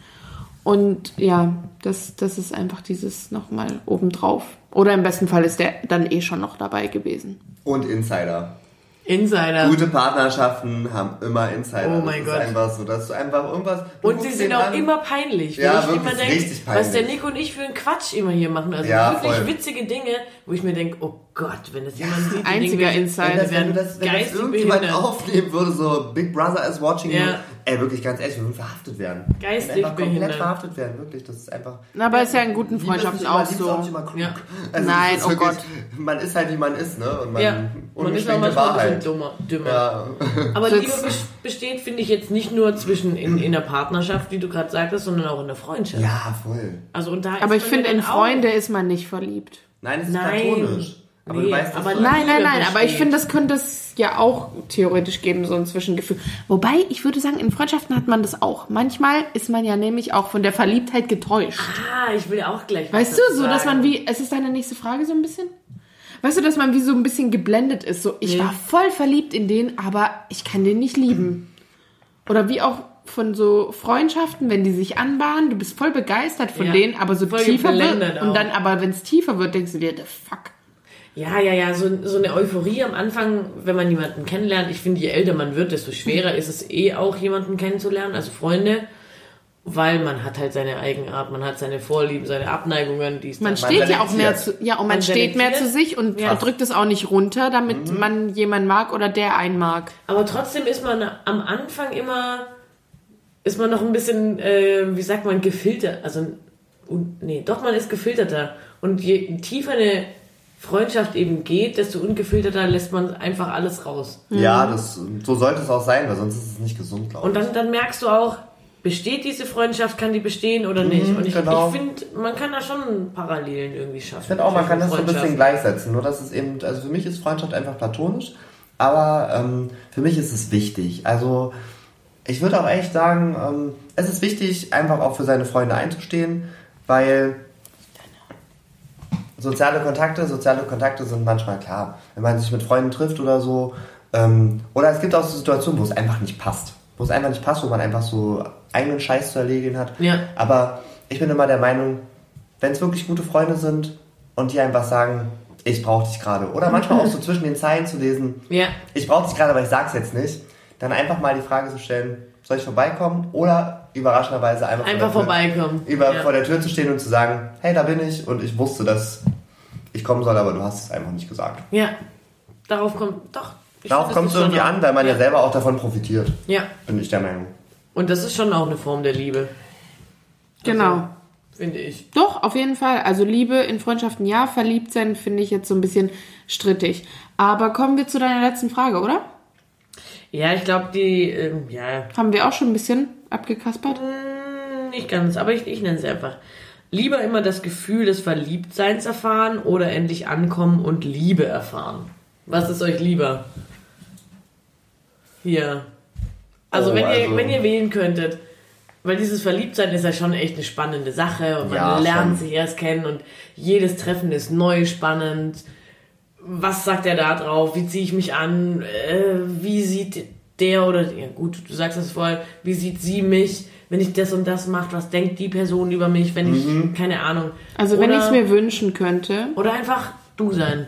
Und ja, das, das ist einfach dieses nochmal obendrauf. Oder im besten Fall ist der dann eh schon noch dabei gewesen. Und Insider. Insider. Gute Partnerschaften haben immer Insider. Oh mein das Gott. Ist einfach so, dass du einfach irgendwas. du Und sie sind auch an, immer peinlich. Ja, ich wirklich, immer denke, richtig was der peinlich. Nico und ich für einen Quatsch immer hier machen. Also Ja, wirklich voll. witzige Dinge, wo ich mir denke, oh Gott, wenn es Ja, jemand sieht, die einziger Insider. Wenn das, wenn das, wenn das irgendjemand behindert. aufnehmen würde, so Big Brother is watching you, Ja. ey, wirklich ganz ehrlich, wir würden verhaftet werden. Geistig Wir einfach komplett behindert. verhaftet werden, wirklich, das ist einfach... Na, aber ist ja in guten Freundschaften auch ist auch nicht so. immer klug. Ja. Also Nein, oh wirklich, Gott. Man ist halt, wie man ist, ne? Und man, Ja, man ist auch manchmal ein Wahrheit. bisschen dummer, dümmer. Ja. Aber So Liebe besteht, finde ich, jetzt nicht nur zwischen in, in der Partnerschaft, wie du gerade sagtest, sondern auch in der Freundschaft. ja, voll. Also und da Aber ist ich finde, ja in Freunde ist man nicht verliebt. Nein, es ist Nein. platonisch. Aber Nee, du weißt, aber Nein, nein, nein, aber ich finde, das könnte es ja auch theoretisch geben, so ein Zwischengefühl. Wobei, ich würde sagen, in Freundschaften hat man das auch. Manchmal ist man ja nämlich auch von der Verliebtheit getäuscht. Ah, ich will auch gleich. was Weißt du, so dass man wie, es ist deine nächste Frage so ein bisschen? Weißt du, dass man wie so ein bisschen geblendet ist, so ich Nee. war voll verliebt in den, aber ich kann den nicht lieben. Oder wie auch von so Freundschaften, wenn die sich anbahnen, du bist voll begeistert von Ja. denen, aber so tiefer wird auch. und dann aber wenn es tiefer wird, denkst du dir, the fuck. Ja, ja, ja, so, so eine Euphorie am Anfang, wenn man jemanden kennenlernt. Ich finde, je älter man wird, desto schwerer ist es eh auch, jemanden kennenzulernen, also Freunde. Weil man hat halt seine Eigenart, man hat seine Vorlieben, seine Abneigungen, die Man steht ja auch mehr zu, ja, und man Man steht mehr zu sich und Ja. drückt es auch nicht runter, damit Mhm. man jemanden mag oder der einen mag. Aber trotzdem ist man am Anfang immer, ist man noch ein bisschen, äh, wie sagt man, gefiltert. Also, nee, doch, man ist gefilterter. Und je tiefer eine Freundschaft eben geht, desto ungefilterter lässt man einfach alles raus. Ja, das, so sollte es auch sein, weil sonst ist es nicht gesund, glaube Und ich. dann, dann merkst du auch, besteht diese Freundschaft, kann die bestehen oder nicht? Und ich, genau. ich finde, man kann da schon Parallelen irgendwie schaffen. Ich finde auch, man kann das so ein bisschen gleichsetzen. Nur, dass es eben, also für mich ist Freundschaft einfach platonisch, aber ähm, für mich ist es wichtig. Also, ich würde auch echt sagen, ähm, es ist wichtig, einfach auch für seine Freunde einzustehen, weil soziale Kontakte, soziale Kontakte sind manchmal klar. Wenn man sich mit Freunden trifft oder so, ähm, oder es gibt auch so Situationen, wo es einfach nicht passt. Wo es einfach nicht passt, wo man einfach so eigenen Scheiß zu erledigen hat. Ja. Aber ich bin immer der Meinung, wenn es wirklich gute Freunde sind und die einfach sagen, ich brauche dich gerade. Oder manchmal auch so zwischen den Zeilen zu lesen, Ja, ich brauche dich gerade, aber ich sag's jetzt nicht. Dann einfach mal die Frage zu stellen, soll ich vorbeikommen? Oder überraschenderweise einfach, einfach vor der Tür, vorbeikommen. über, ja. vor der Tür zu stehen und zu sagen, hey, da bin ich und ich wusste, dass ich kommen soll, aber du hast es einfach nicht gesagt. ja, darauf kommt, doch. ich Darauf kommt das es ist irgendwie schon an, weil man ja. ja selber auch davon profitiert, Ja, bin ich der Meinung. und das ist schon auch eine Form der Liebe. Genau. Finde ich. Doch, auf jeden Fall. Also Liebe in Freundschaften ja, verliebt sein finde ich jetzt so ein bisschen strittig. Aber kommen wir zu deiner letzten Frage, oder? Ja, ich glaube, die, ähm, ja, Haben wir auch schon ein bisschen abgekaspert? Hm, Nicht ganz, aber ich, ich nenne sie einfach. Lieber immer das Gefühl des Verliebtseins erfahren oder endlich ankommen und Liebe erfahren. Was ist euch lieber? Hier. Also, Oh, wenn, ihr, also- wenn ihr wählen könntet, weil dieses Verliebtsein ist ja schon echt eine spannende Sache und man Ja, lernt schon. sich erst kennen und jedes Treffen ist neu spannend. Was sagt er da drauf? Wie ziehe ich mich an? Äh, wie sieht der oder ja gut, du sagst das vorher, wie sieht sie mich, wenn ich das und das mache? Was denkt die Person über mich, wenn Mhm. ich keine Ahnung? Also wenn Oder- ich es mir wünschen könnte, oder einfach du sein.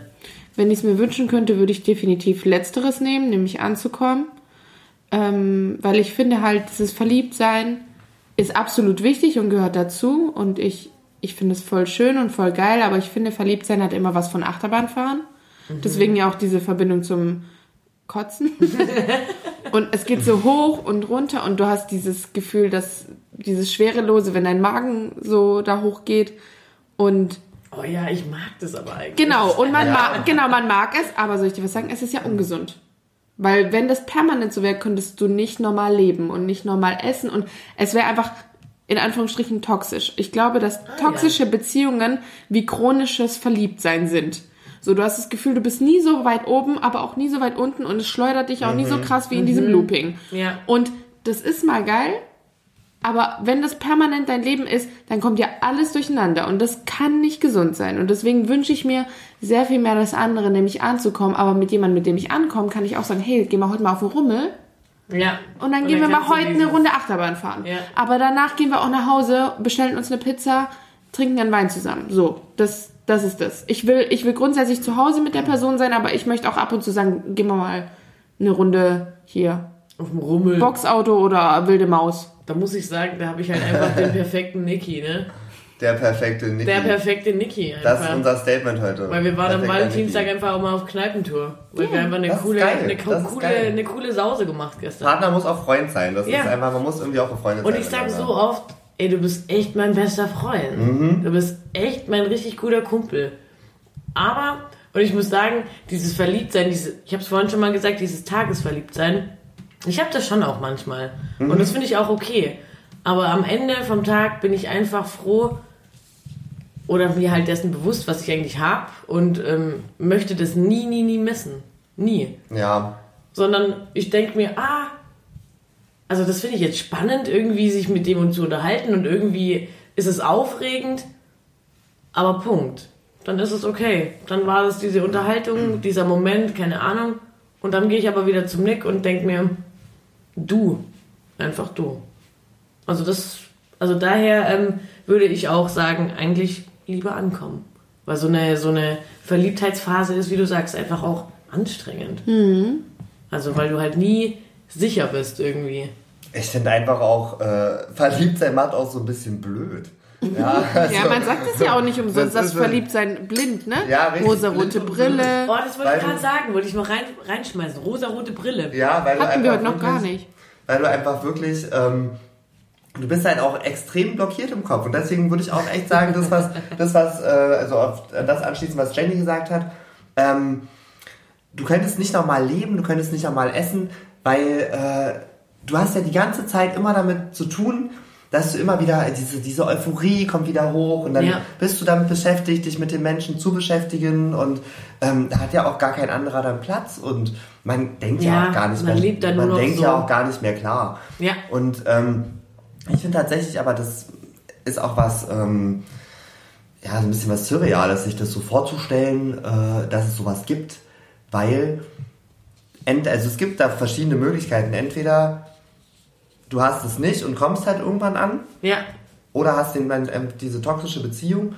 wenn ich es mir wünschen könnte, würde ich definitiv Letzteres nehmen, nämlich anzukommen. Ähm, weil ich finde halt, dieses Verliebtsein ist absolut wichtig und gehört dazu. Und ich, ich finde es voll schön und voll geil, aber ich finde, Verliebtsein hat immer was von Achterbahnfahren. Deswegen ja auch diese Verbindung zum Kotzen. und es geht so hoch und runter und du hast dieses Gefühl, dass dieses Schwerelose, wenn dein Magen so da hoch geht und Oh ja, ich mag das aber eigentlich. Genau, und man mag, genau, man mag es, aber soll ich dir was sagen? Es ist ja ungesund. Weil wenn das permanent so wäre, könntest du nicht normal leben und nicht normal essen und es wäre einfach in Anführungsstrichen toxisch. Ich glaube, dass toxische Beziehungen wie chronisches Verliebtsein sind. So, du hast das Gefühl, du bist nie so weit oben, aber auch nie so weit unten und es schleudert dich auch nie so krass wie in diesem Looping. Ja. Und das ist mal geil, aber wenn das permanent dein Leben ist, dann kommt ja alles durcheinander und das kann nicht gesund sein. Und deswegen wünsche ich mir sehr viel mehr das andere, nämlich anzukommen. Aber mit jemandem, mit dem ich ankomme, kann ich auch sagen, hey, gehen wir heute mal auf den Rummel Ja. und dann gehen wir mal heute eine Runde Achterbahn fahren. Ja. Aber danach gehen wir auch nach Hause, bestellen uns eine Pizza, trinken einen Wein zusammen. So, das, das ist das. Ich will, ich will grundsätzlich zu Hause mit der Person sein, aber ich möchte auch ab und zu sagen, gehen wir mal eine Runde hier. Auf dem Rummel. Boxauto oder wilde Maus. Da muss ich sagen, da habe ich halt einfach den perfekten Nicky, ne? Der perfekte Niki. Der perfekte Niki einfach. das ist unser Statement heute. Weil wir waren am Perfekter Valentinstag Niki. einfach auch mal auf Kneipentour. Weil wir einfach eine das ist coole, geil. eine, Das co- ist coole, geil. eine coole Sause gemacht gestern. Partner muss auch Freund sein. Das Ja. ist einfach, man muss irgendwie auch befreundet Und sein. ich sag so oft, ey, du bist echt mein bester Freund. Mhm. Du bist echt mein richtig guter Kumpel. Aber, und ich muss sagen, dieses Verliebtsein, diese, ich habe es vorhin schon mal gesagt, dieses Tagesverliebtsein, ich habe das schon auch manchmal. Mhm. Und das finde ich auch okay. Aber am Ende vom Tag bin ich einfach froh oder mir halt dessen bewusst, was ich eigentlich habe und ähm, möchte das nie, nie, nie missen. Nie Ja, sondern ich denke mir, ah, also das finde ich jetzt spannend, irgendwie sich mit dem zu unterhalten und irgendwie ist es aufregend, aber Punkt. Dann ist es okay. Dann war das diese Unterhaltung, dieser Moment, keine Ahnung. Und dann gehe ich aber wieder zum Nick und denke mir, du, einfach du. Also das, also daher ähm, würde ich auch sagen, eigentlich lieber ankommen. Weil so eine, so eine Verliebtheitsphase ist, wie du sagst, einfach auch anstrengend. Also weil du halt nie sicher bist irgendwie. Ich finde einfach auch, äh, verliebt sein macht auch so ein bisschen blöd. Ja, also, Ja, man sagt es ja auch nicht umsonst, Das dass ist- Verliebtsein blind, ne? Ja, richtig, Rosarote Brille. Oh, das wollte ich gerade sagen, wollte ich noch rein, reinschmeißen. Rosarote Brille. Ja, weil du Hatten wir einfach heute noch gar wirklich- nicht. Weil du einfach wirklich, ähm, du bist halt auch extrem blockiert im Kopf. Und deswegen würde ich auch echt sagen, das, was, das, was, äh, also auf das anschließen, was Jenny gesagt hat, ähm, du könntest nicht nochmal leben, du könntest nicht nochmal essen, weil äh, du hast ja die ganze Zeit immer damit zu tun, dass du immer wieder, diese, diese Euphorie kommt wieder hoch und dann Ja. bist du damit beschäftigt, dich mit den Menschen zu beschäftigen und ähm, da hat ja auch gar kein anderer dann Platz und man denkt ja, Ja, auch gar nicht man mehr, lebt dann nur man noch denkt so. ja auch gar nicht mehr klar. Ja. Und ähm, ich finde tatsächlich, aber das ist auch was, ähm, ja, so ein bisschen was Surreales, sich das so vorzustellen, äh, dass es sowas gibt, weil, ent, also es gibt da verschiedene Möglichkeiten. Entweder du hast es nicht und kommst halt irgendwann an, Ja. oder hast den, ähm, diese toxische Beziehung,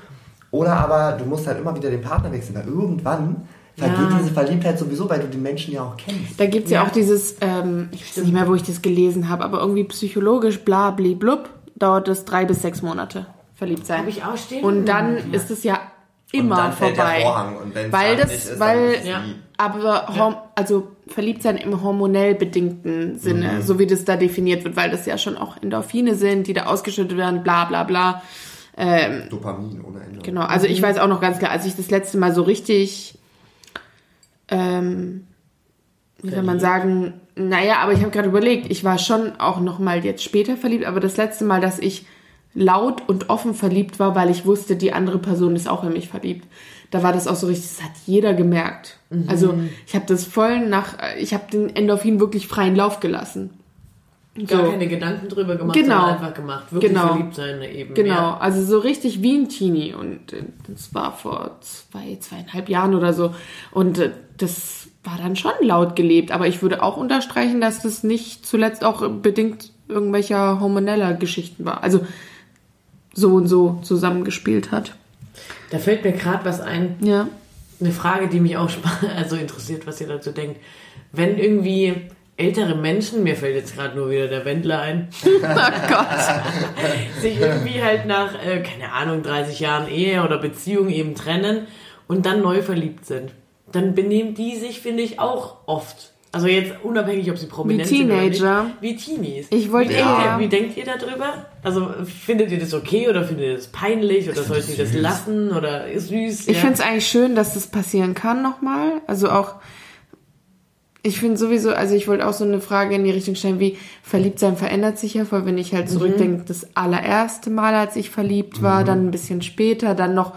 oder aber du musst halt immer wieder den Partner wechseln, weil irgendwann vergeht Ja. diese Verliebtheit sowieso, weil du den Menschen ja auch kennst. Da gibt's ja, Ja. auch dieses, ähm, ich weiß nicht mehr, wo ich das gelesen habe, aber irgendwie psychologisch, bla, bli, blub, dauert es drei bis sechs Monate verliebt sein. Habe ich auch stehen. Und dann Ja. ist es ja immer und dann fällt vorbei. der Vorhang und wenn weil dann das, ist, weil, dann ist es Ja. nie. aber also verliebt sein im hormonell bedingten Sinne, Mhm. so wie das da definiert wird, weil das ja schon auch Endorphine sind, die da ausgeschüttet werden, bla bla bla. Ähm, Dopamin ohne Ende. Genau, also ich weiß auch noch ganz klar, als ich das letzte Mal so richtig, ähm, wie soll man sagen, naja, aber ich habe gerade überlegt, ich war schon auch noch mal jetzt später verliebt, aber das letzte Mal, dass ich laut und offen verliebt war, weil ich wusste, die andere Person ist auch in mich verliebt. Da war das auch so richtig, das hat jeder gemerkt. Also ich habe das voll nach, ich habe den Endorphin wirklich freien Lauf gelassen. Gar So. keine Gedanken drüber gemacht, Genau. sondern einfach gemacht. Wirklich Genau. verliebt sein eben. Genau, Ja. also so richtig wie ein Teenie und äh, das war vor zwei, zweieinhalb Jahren oder so und äh, das war dann schon laut gelebt, aber ich würde auch unterstreichen, dass das nicht zuletzt auch bedingt irgendwelcher hormoneller Geschichten war, also so und so zusammengespielt hat. Da fällt mir gerade was ein. Ja. Eine Frage, die mich auch also interessiert, was ihr dazu denkt. Wenn irgendwie ältere Menschen, mir fällt jetzt gerade nur wieder der Wendler ein, Oh Gott. sich irgendwie halt nach, äh, keine Ahnung, 30 Jahren Ehe oder Beziehung eben trennen und dann neu verliebt sind. Dann benehmen die sich, finde ich, auch oft. Also jetzt unabhängig, ob sie prominent Wie sind oder Teenager. nicht. Wie Teenies. Ich wollte wie, denkt eher- ihr, wie denkt ihr darüber? Also findet ihr das okay oder findet ihr das peinlich oder solltet ihr das lassen oder ist süß? Ich ja. finde es eigentlich schön, dass das passieren kann nochmal. Also auch, ich finde sowieso, also ich wollte auch so eine Frage in die Richtung stellen, wie verliebt sein verändert sich ja voll, wenn ich halt zurückdenke, das allererste Mal, als ich verliebt war, dann ein bisschen später, dann noch,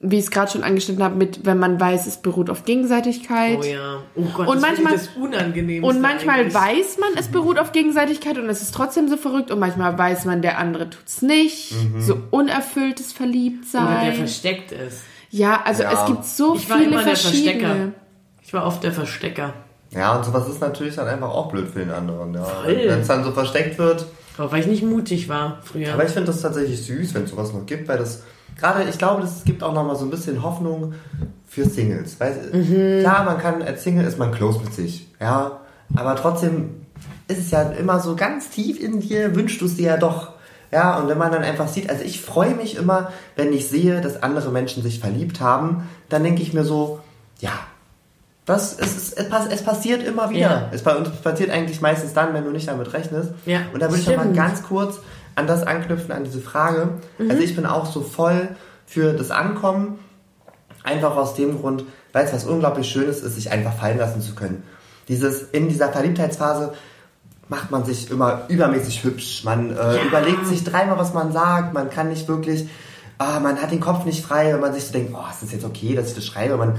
wie ich es gerade schon angeschnitten habe, mit, wenn man weiß, es beruht auf Gegenseitigkeit. Oh ja. Oh Gott, Und das manchmal- das Unangenehmste Und manchmal eigentlich. weiß man, es beruht auf Gegenseitigkeit und es ist trotzdem so verrückt und manchmal weiß man, der andere tut's nicht. So unerfülltes Oder der Verliebtsein. versteckt ist. Ja, also Ja. es gibt so Ich war viele immer der verschiedene. Verstecker. Ich war oft der Verstecker. Ja, und sowas ist natürlich dann einfach auch blöd für den anderen. Ja. Wenn es dann so versteckt wird. Aber weil ich nicht mutig war früher. Aber ich finde das tatsächlich süß, wenn es sowas noch gibt, weil das gerade, ich glaube, das gibt auch nochmal so ein bisschen Hoffnung für Singles. Weil, Mhm. Klar, man kann, als Single ist man close mit sich, ja. Aber trotzdem ist es ja immer so ganz tief in dir, wünschst du es dir ja doch Ja, und wenn man dann einfach sieht, also ich freue mich immer, wenn ich sehe, dass andere Menschen sich verliebt haben, dann denke ich mir so, ja, das, es, es, es, es passiert immer wieder. Ja. Es, es passiert eigentlich meistens dann, wenn du nicht damit rechnest. Ja, und da würde ich noch mal stimmt. ganz kurz an das anknüpfen, an diese Frage. Also ich bin auch so voll für das Ankommen, einfach aus dem Grund, weil es was unglaublich Schönes ist, sich einfach fallen lassen zu können. Dieses, in dieser Verliebtheitsphase macht man sich immer übermäßig hübsch. Man äh, überlegt sich dreimal, was man sagt. Man kann nicht wirklich, ah, man hat den Kopf nicht frei, wenn man sich so denkt, oh, ist das jetzt okay, dass ich das schreibe? Man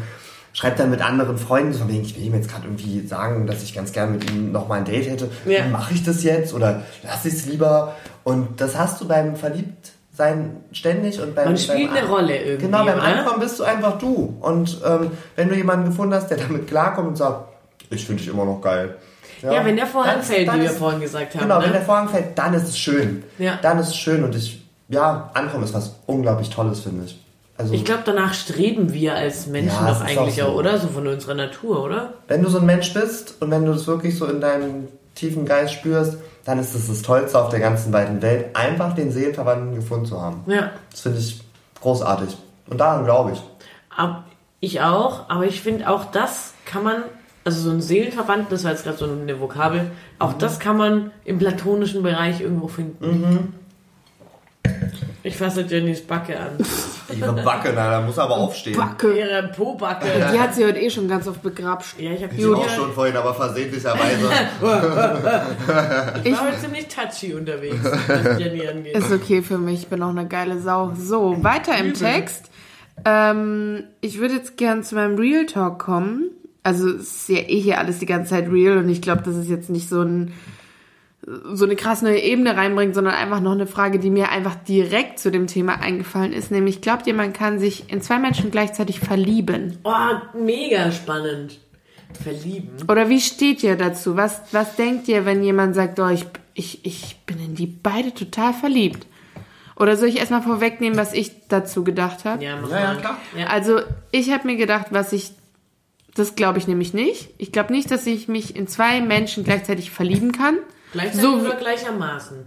schreibt dann mit anderen Freunden so von wegen, ich will ihm jetzt gerade irgendwie sagen, dass ich ganz gern mit ihm nochmal ein Date hätte. Ja. Mache ich das jetzt oder lass ich es lieber? Und das hast du beim Verliebtsein ständig und beim Man spielt beim eine Rolle irgendwie, Genau, beim oder? Ankommen bist du einfach du. Und ähm, wenn du jemanden gefunden hast, der damit klarkommt und sagt, ich finde dich immer noch geil. Ja, wenn der Vorhang fällt, wie wir vorhin gesagt haben. Genau, ne? wenn der Vorhang fällt, dann ist es schön. Ja. Dann ist es schön und ich, ja, Ankommen ist was unglaublich Tolles, finde ich. Also, Ich glaube, danach streben wir als Menschen Ja, doch eigentlich auch auch, so. oder? So von unserer Natur, oder? wenn du so ein Mensch bist und wenn du das wirklich so in deinem tiefen Geist spürst, dann ist es das Tollste auf der ganzen weiten Welt, einfach den Seelenverwandten gefunden zu haben. Ja. Das finde ich großartig. Und daran glaube ich. Ab, ich auch, aber ich finde auch das kann man, also so ein Seelenverband, das war jetzt gerade so eine Vokabel, auch Mhm. das kann man im platonischen Bereich irgendwo finden. Mhm. Ich fasse Jennys Backe an. Ihre Backe, na, da muss er aber aufstehen. Backe. Ihre Po-Backe. Die hat sie heute eh schon ganz oft begrapscht. Ja, ich habe Ich auch schon vorhin, aber versehentlicherweise. Ich war heute ziemlich touchy unterwegs, was Jenny angeht. Ist okay für mich, ich bin auch eine geile Sau. So, weiter im Text. Ähm, ich würde jetzt gern zu meinem Real Talk kommen. Also es ist ja eh hier alles die ganze Zeit real und ich glaube, das ist jetzt nicht so ein so eine krass neue Ebene reinbringt, sondern einfach noch eine Frage, die mir einfach direkt zu dem Thema eingefallen ist. Nämlich, glaubt ihr, man kann sich in zwei Menschen gleichzeitig verlieben? Oh, mega spannend. Verlieben. Oder wie steht ihr dazu? Was, was denkt ihr, wenn jemand sagt, oh, ich, ich, ich bin in die beide total verliebt? Oder soll ich erstmal vorwegnehmen, was ich dazu gedacht habe? Ja, mach Ja, klar. Ja. Also, ich habe mir gedacht, was ich. Das glaube ich nämlich nicht. Ich glaube nicht, dass ich mich in zwei Menschen gleichzeitig verlieben kann. Gleichzeitig so- oder gleichermaßen?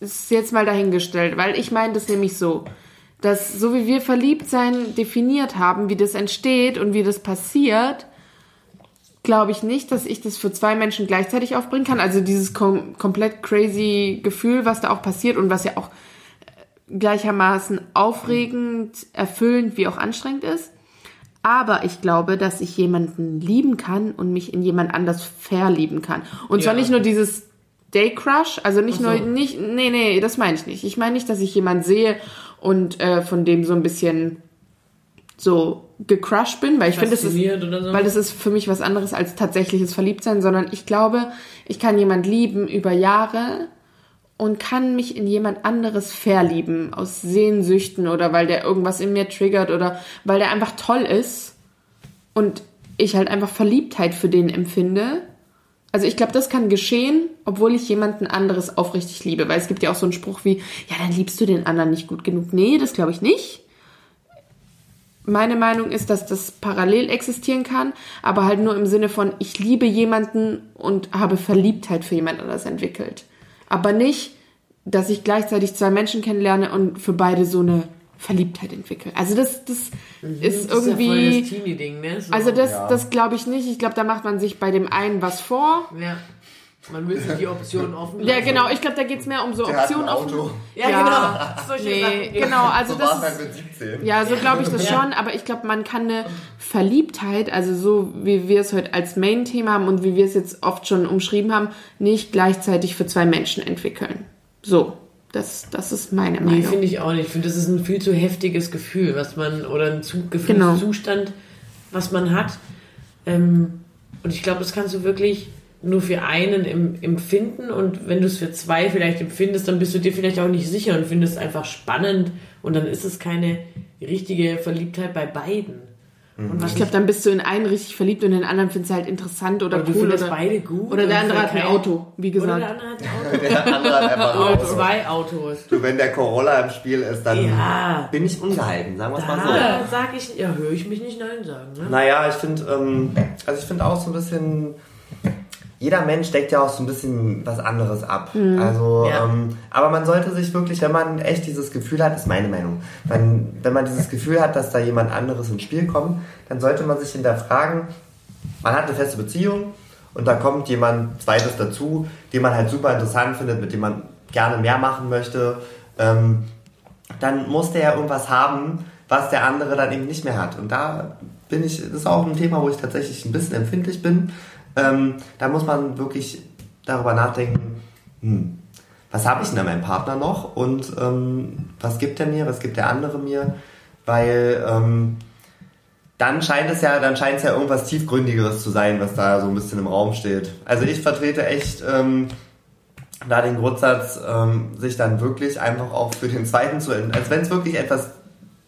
ist jetzt mal dahingestellt, weil ich meine das nämlich so, dass so wie wir verliebt sein definiert haben, wie das entsteht und wie das passiert, glaube ich nicht, dass ich das für zwei Menschen gleichzeitig aufbringen kann. Also dieses kom komplett crazy Gefühl, was da auch passiert und was ja auch äh, gleichermaßen aufregend, erfüllend wie auch anstrengend ist. Aber ich glaube, dass ich jemanden lieben kann und mich in jemand anders verlieben kann. Und zwar Ja. nicht nur dieses Day Crush, also nicht so. nur nicht nee, nee, das meine ich nicht. Ich meine nicht, dass ich jemanden sehe und äh, von dem so ein bisschen so gecrushed bin, weil ich finde, das ist so? weil das ist für mich was anderes als tatsächliches Verliebtsein, sondern ich glaube, ich kann jemand lieben über Jahre und kann mich in jemand anderes verlieben aus Sehnsüchten oder weil der irgendwas in mir triggert oder weil der einfach toll ist und ich halt einfach Verliebtheit für den empfinde. Also ich glaube, das kann geschehen, obwohl ich jemanden anderes aufrichtig liebe, weil es gibt ja auch so einen Spruch wie, ja, dann liebst du den anderen nicht gut genug. Nee, das glaube ich nicht. Meine Meinung ist, dass das parallel existieren kann, aber halt nur im Sinne von, ich liebe jemanden und habe Verliebtheit für jemand anderes entwickelt. Aber nicht, dass ich gleichzeitig zwei Menschen kennenlerne und für beide so eine Verliebtheit entwickle. Also das, das ist Mhm. das ist irgendwie... ja voll das Teenie-Ding, ne? So. Also das, Ja. das glaube ich nicht. Ich glaube, da macht man sich bei dem einen was vor. Ja. Man will sich die Option offen Ja, lassen. genau. Ich glaube, da geht's mehr um so Der hat Optionen offen. Auto. Ja, Ja. genau. Solche Nee, Sachen. genau. Also so war es das halt mit 17. ja, so glaube ich das Ja. schon. Aber ich glaube, man kann eine Verliebtheit, also so wie wir es heute als Main-Thema haben und wie wir es jetzt oft schon umschrieben haben, nicht gleichzeitig für zwei Menschen entwickeln. So, das, das ist meine Nee, Meinung. finde ich auch nicht. Ich finde, das ist ein viel zu heftiges Gefühl, was man, oder ein zu, Genau. Gefühlszustand, was man hat. Ähm, und ich glaube, das kannst du wirklich nur für einen em, empfinden und wenn du es für zwei vielleicht empfindest, dann bist du dir vielleicht auch nicht sicher und findest es einfach spannend und dann ist es keine richtige Verliebtheit bei beiden. Und was ich glaube, dann bist du in einen richtig verliebt und in den anderen findest du halt interessant oder, oder du cool. findest Oder, beide gut. oder der andere hat ein Auto, wie Oder gesagt. der andere hat ein Auto. Der andere hat einfach ein Oder Auto. zwei Autos. Du, wenn der Corolla im Spiel ist, dann Ja. bin ich ungehalten, sagen wir es mal so. Da sag ich, ja, höre ich mich nicht Nein sagen. Ne? Naja, ich finde, ähm, also ich finde auch so ein bisschen, jeder Mensch deckt ja auch so ein bisschen was anderes ab. Also, Ja. ähm, aber man sollte sich wirklich, wenn man echt dieses Gefühl hat, ist meine Meinung, wenn, wenn man dieses Gefühl hat, dass da jemand anderes ins Spiel kommt, dann sollte man sich hinterfragen, man hat eine feste Beziehung und da kommt jemand zweites dazu, den man halt super interessant findet, mit dem man gerne mehr machen möchte, ähm, dann muss der ja irgendwas haben, was der andere dann eben nicht mehr hat. Und da bin ich, das ist auch ein Thema, wo ich tatsächlich ein bisschen empfindlich bin. Ähm, da muss man wirklich darüber nachdenken, hm, was habe ich denn an meinem Partner noch und ähm, was gibt er mir, was gibt der andere mir, weil ähm, dann scheint es ja, dann scheint es ja irgendwas tiefgründigeres zu sein, was da so ein bisschen im Raum steht. Also ich vertrete echt ähm, da den Grundsatz, ähm, sich dann wirklich einfach auch für den zweiten zu, als wenn es wirklich etwas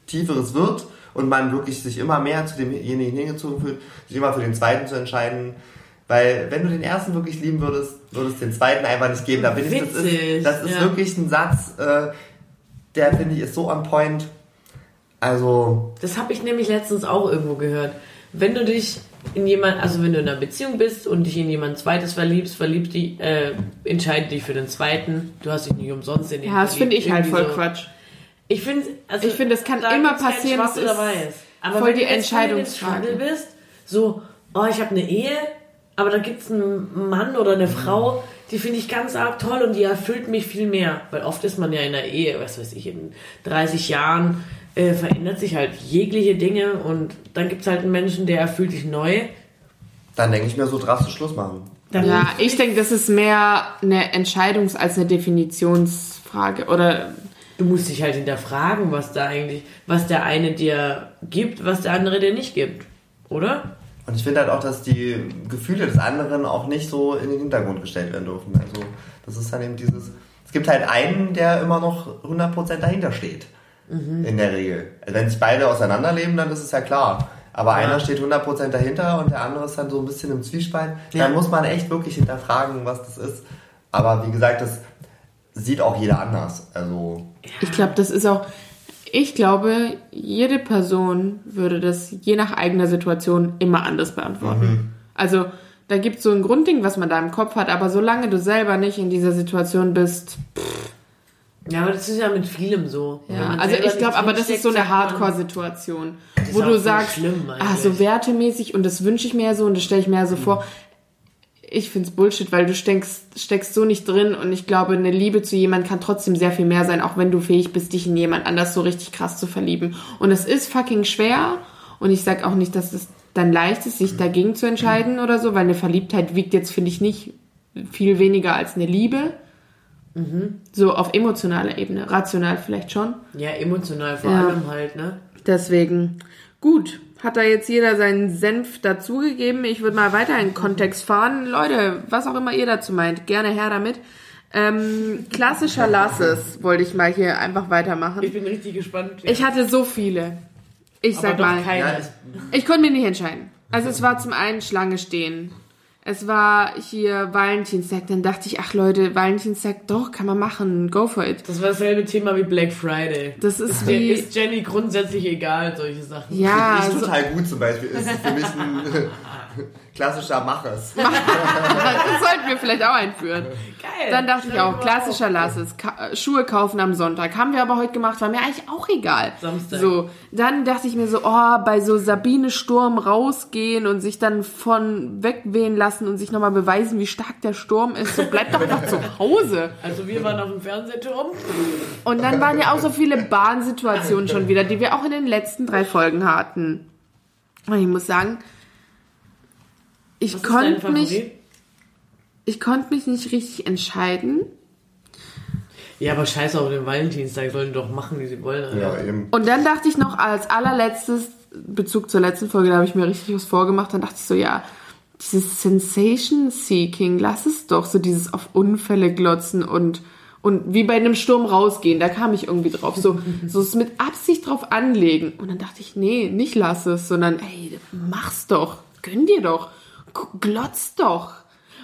tieferes wird und man wirklich sich immer mehr zu demjenigen hingezogen fühlt, sich immer für den zweiten zu entscheiden. Weil wenn du den ersten wirklich lieben würdest, würde es den zweiten einfach nicht geben. Da bin ich, das ist, das ist ja. wirklich ein Satz, äh, der finde ich ist so on point. Also, Das habe ich nämlich letztens auch irgendwo gehört. Wenn du dich in jemand, also wenn du in einer Beziehung bist und dich in jemand zweites verliebst, verliebst dich, äh, entscheide dich für den zweiten. Du hast dich nicht umsonst in den Ja, das finde ich halt voll so. Quatsch. Ich finde, also Ich finde, es kann da immer passieren, Schwarz es oder ist. Aber voll wenn die du Entscheidungsfrage. Bist, so, oh, ich habe eine Ehe, aber da gibt's einen Mann oder eine Frau, die finde ich ganz arg toll und die erfüllt mich viel mehr. Weil oft ist man ja in der Ehe, was weiß ich, in 30 Jahren äh, verändert sich halt jegliche Dinge und dann gibt's halt einen Menschen, der erfüllt dich neu. dann denke ich mir so drastisch Schluss machen. Dann Ja, ich denke, das ist mehr eine Entscheidungs- als eine Definitionsfrage. Oder Du musst dich halt hinterfragen, was da eigentlich, was der eine dir gibt, was der andere dir nicht gibt. Oder? Und ich finde halt auch, dass die Gefühle des anderen auch nicht so in den Hintergrund gestellt werden dürfen. Also, das ist dann eben dieses. Es gibt halt einen, der immer noch 100% dahinter steht. In der Regel. Also wenn sich beide auseinanderleben, dann ist es ja klar. Aber Ja. einer steht 100% dahinter und der andere ist dann so ein bisschen im Zwiespalt. Ja. Dann muss man echt wirklich hinterfragen, was das ist. Aber wie gesagt, das sieht auch jeder anders. Also, ich glaube, das ist auch. Ich glaube, jede Person würde das je nach eigener Situation immer anders beantworten. Also, da gibt es so ein Grundding, was man da im Kopf hat, aber solange du selber nicht in dieser Situation bist, Ja, aber das ist ja mit vielem so. Ja, also ich glaube, aber das ist so eine Hardcore-Situation, wo du sagst, schlimm ah, eigentlich. so wertemäßig und das wünsche ich mir ja so und das stelle ich mir ja so vor. Ich find's Bullshit, weil du steckst, steckst so nicht drin und ich glaube, eine Liebe zu jemand kann trotzdem sehr viel mehr sein, auch wenn du fähig bist, dich in jemand anders so richtig krass zu verlieben. Und es ist fucking schwer und ich sag auch nicht, dass es dann leicht ist, sich dagegen zu entscheiden oder so, weil eine Verliebtheit wiegt jetzt, finde ich, nicht viel weniger als eine Liebe. So auf emotionaler Ebene, rational vielleicht schon. Ja, emotional vor Ja. allem halt, ne? Deswegen, gut, hat da jetzt jeder seinen Senf dazugegeben. Ich würde mal weiter in Kontext fahren. Leute, was auch immer ihr dazu meint, gerne her damit. Ähm, klassischer Lasses wollte ich mal hier einfach weitermachen. Ich bin richtig gespannt. Ich hatte so viele. Ich aber sag doch mal, ich- ich konnte mich nicht entscheiden. Also es war zum einen Schlange stehen. Es war hier Valentinstag. Dann dachte ich, ach Leute, Valentinstag, doch, kann man machen. Go for it. das war dasselbe Thema wie Black Friday. Das ist Der wie... ist Jenny grundsätzlich egal, solche Sachen. Ja, ich so, total gut zum Beispiel. Ist für mich ein klassischer Machers. das sollten wir vielleicht auch einführen. Geil. Dann dachte ich auch, klassischer. Lasses, Ka äh, Schuhe kaufen am Sonntag. Haben wir aber heute gemacht, war mir eigentlich auch egal. Samstag. So, dann dachte ich mir so, oh, bei so Sabine Sturm rausgehen und sich dann von wegwehen lassen und sich nochmal beweisen, wie stark der Sturm ist. So, bleib doch einfach zu Hause. Also wir waren auf dem Fernsehturm. Und dann waren ja auch so viele Bahnsituationen schon wieder, die wir auch in den letzten drei Folgen hatten. Und ich muss sagen, ich konnte mich, ich konnte mich nicht richtig entscheiden. Ja, aber scheiß auf den Valentinstag, sollen die doch machen, wie sie wollen. Alter. Ja, eben. Und dann dachte ich noch als allerletztes, Bezug zur letzten Folge, da habe ich mir richtig was vorgemacht, dann dachte ich so, ja, dieses Sensation Seeking, lass es doch, so dieses auf Unfälle glotzen und und wie bei einem Sturm rausgehen, da kam ich irgendwie drauf, so so es mit Absicht drauf anlegen und dann dachte ich, nee, nicht lass es, sondern ey, mach's doch, gönn dir doch, G- glotz doch.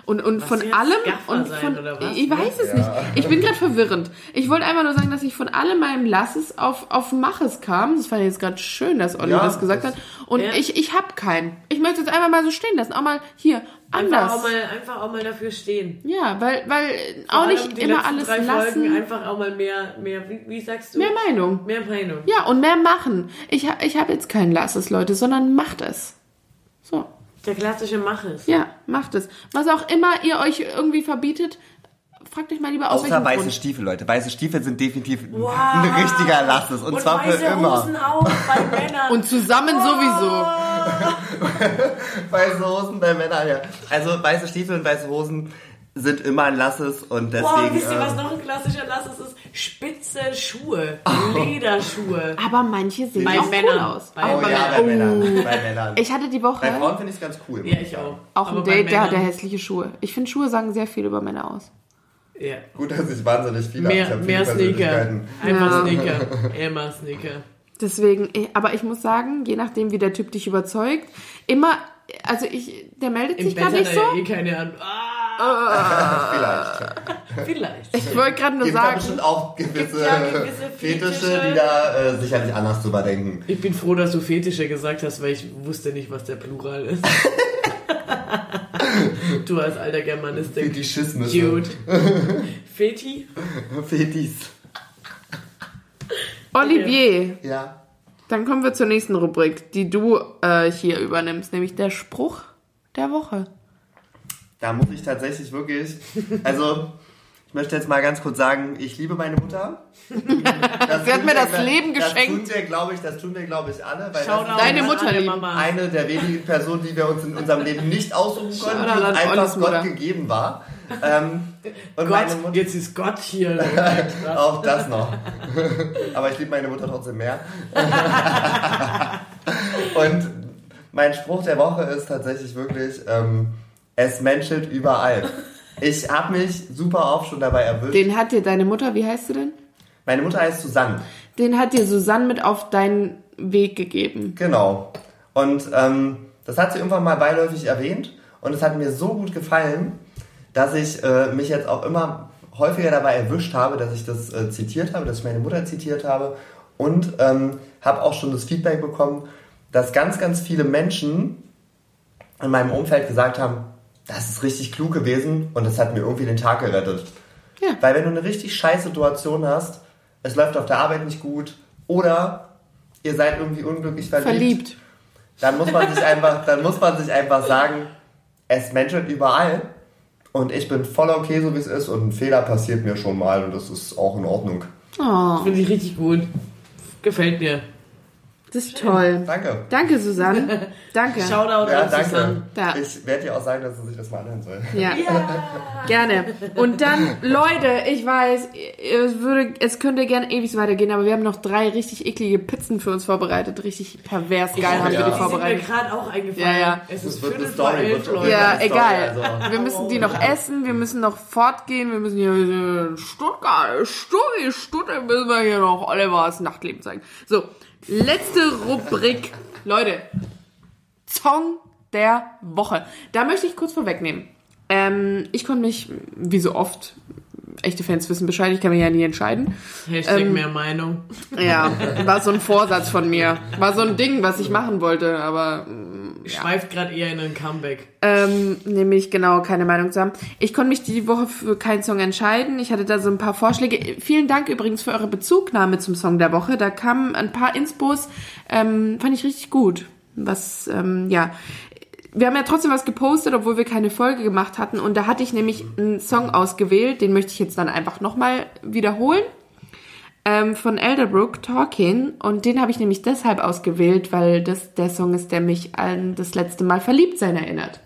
Und, und von jetzt allem Gaffer und sein von oder was? ich weiß es nicht. Ich bin gerade verwirrend. Ich wollte einfach nur sagen, dass ich von allem meinem Lasses auf auf Maches kam. Das fand ich jetzt gerade schön, dass Olli Ja, das gesagt das- hat. Und Ja. ich ich habe keinen. Ich möchte es einfach mal so stehen lassen. Auch mal hier Einfach anders. auch, mal, einfach auch mal dafür stehen. Ja, weil, weil Vor auch nicht die immer alles drei lassen. Folgen einfach auch mal mehr, mehr wie, wie sagst du? Mehr Meinung. Mehr Meinung. Ja, und mehr machen. Ich, ha- ich habe jetzt keinen Lasses, Leute, sondern macht es. So. Der klassische Mach es. Ja, macht es. Was auch immer ihr euch irgendwie verbietet, fragt euch mal lieber aus Außer weiße Grund. Stiefel, Leute. Weiße Stiefel sind definitiv Wow. ein richtiger Lasses. Und, zwar für weiße immer. Hosen auch bei Männern. Und zusammen sowieso. Weiße Hosen bei Männern, ja. Also weiße Stiefel und weiße Hosen sind immer ein Lasses und deswegen. Boah, wisst ihr, was ähm, noch ein klassischer Lass ist? Spitze Schuhe. Oh. Lederschuhe. Aber manche sehen Bei auch cool Männern. aus. Bei Oh Aber ja, bei- bei Männern. Bei Männern. Ich hatte die Woche bei Frauen finde ich es ganz cool. muss Ja, ich auch. auch Aber ein bei Date, der Männern- hässliche Schuhe. Ich finde, Schuhe sagen sehr viel über Männer aus. Ja. Gut, dass ich wahnsinnig viele Mehr, ich hab viele mehr Sneaker. Einfach Ja. Sneaker. Immer Sneaker. Deswegen, ich- aber ich muss sagen, je nachdem, wie der Typ dich überzeugt, immer, also ich, der meldet Im sich Bett gerade hat nicht er so. ja eh keine Ahnung. Ah, Vielleicht. vielleicht. Ich wollte gerade nur Gibt sagen, bestimmt auch gewisse, ja gewisse Fetische, Fetische. die da äh, sicherlich anders drüber denken. Ich bin froh, dass du Fetische gesagt hast, weil ich wusste nicht, was der Plural ist. du als alter Germanistik. Fetischismus. Dude. Feti? Fetis. Olivier, Ja. dann kommen wir zur nächsten Rubrik, die du äh, hier übernimmst, nämlich der Spruch der Woche. Da muss ich tatsächlich wirklich, also ich möchte jetzt mal ganz kurz sagen, ich liebe meine Mutter. Das Sie hat mir wir- das Leben geschenkt. Das tun wir, glaube ich, das tun wir, glaube ich, alle, weil Shoutout das Deine Mutter lieben. Mama. eine der wenigen Personen, die wir uns in unserem Leben nicht aussuchen konnten, die uns einfach Ollis Mutter. Gott gegeben war. Ähm, und Gott, meine Mutter, jetzt ist Gott hier. Auch das noch. Aber ich liebe meine Mutter trotzdem mehr. und mein Spruch der Woche ist tatsächlich wirklich, ähm, es menschelt überall. Ich habe mich super oft schon dabei erwischt. Den hat dir deine Mutter, wie heißt sie denn? Meine Mutter heißt Susanne. Den hat dir Susanne mit auf deinen Weg gegeben. Genau. Und ähm, das hat sie irgendwann mal beiläufig erwähnt und es hat mir so gut gefallen, dass ich äh, mich jetzt auch immer häufiger dabei erwischt habe, dass ich das äh, zitiert habe, dass ich meine Mutter zitiert habe und ähm, habe auch schon das Feedback bekommen, dass ganz, ganz viele Menschen in meinem Umfeld gesagt haben, das ist richtig klug gewesen und das hat mir irgendwie den Tag gerettet. Ja. Weil wenn du eine richtig scheiß Situation hast, es läuft auf der Arbeit nicht gut oder ihr seid irgendwie unglücklich verliebt, Verliebt. dann muss man sich einfach, dann muss man sich einfach sagen, es menschelt überall und ich bin voll okay, so wie es ist und ein Fehler passiert mir schon mal und das ist auch in Ordnung. Oh, Finde ich richtig gut. Gefällt mir. Das ist toll. Danke. Danke, Susanne. Danke. Shoutout Ja, an danke. Susanne. Da. Ich werde dir auch sagen, dass sie sich das mal anhören soll. Ja. Gerne. Und dann, Leute, ich weiß, es, würde, es könnte gerne ewig weitergehen, aber wir haben noch drei richtig eklige Pizzen für uns vorbereitet. Richtig pervers geil haben wir ja. die Die sind mir vorbereitet. gerade auch eingefallen. Ja, ja. Es Das ist wird Viertel eine vor Story, elf, Leute. Ja, Story, egal. also. Wir müssen die noch essen, wir müssen noch fortgehen, wir müssen hier in Stuttgart, Stuttgart, Stuttgart müssen wir hier noch Olivers Nachtleben zeigen. So, letzte Rubrik. Leute, Song der Woche. Da möchte ich kurz vorwegnehmen. Ähm, ich konnte mich, wie so oft, echte Fans wissen Bescheid, ich kann mich ja nie entscheiden. Hashtag Ähm, mehr Meinung. Ja, war so ein Vorsatz von mir. War so ein Ding, was ich machen wollte, aber Schweift gerade eher in ein Comeback. ähm, nämlich genau keine Meinung zu haben. Ich konnte mich die Woche für keinen Song entscheiden. Ich hatte da so ein paar Vorschläge. Vielen Dank übrigens für eure Bezugnahme zum Song der Woche. Da kamen ein paar Inspos, ähm, fand ich richtig gut. Was, ähm, ja. Wir haben ja trotzdem was gepostet, obwohl wir keine Folge gemacht hatten. Und da hatte ich nämlich einen Song ausgewählt, den möchte ich jetzt dann einfach nochmal wiederholen ähm, von Elderbrook, Talking. Und den habe ich nämlich deshalb ausgewählt, weil das der Song ist, der mich an das letzte Mal verliebt sein erinnert.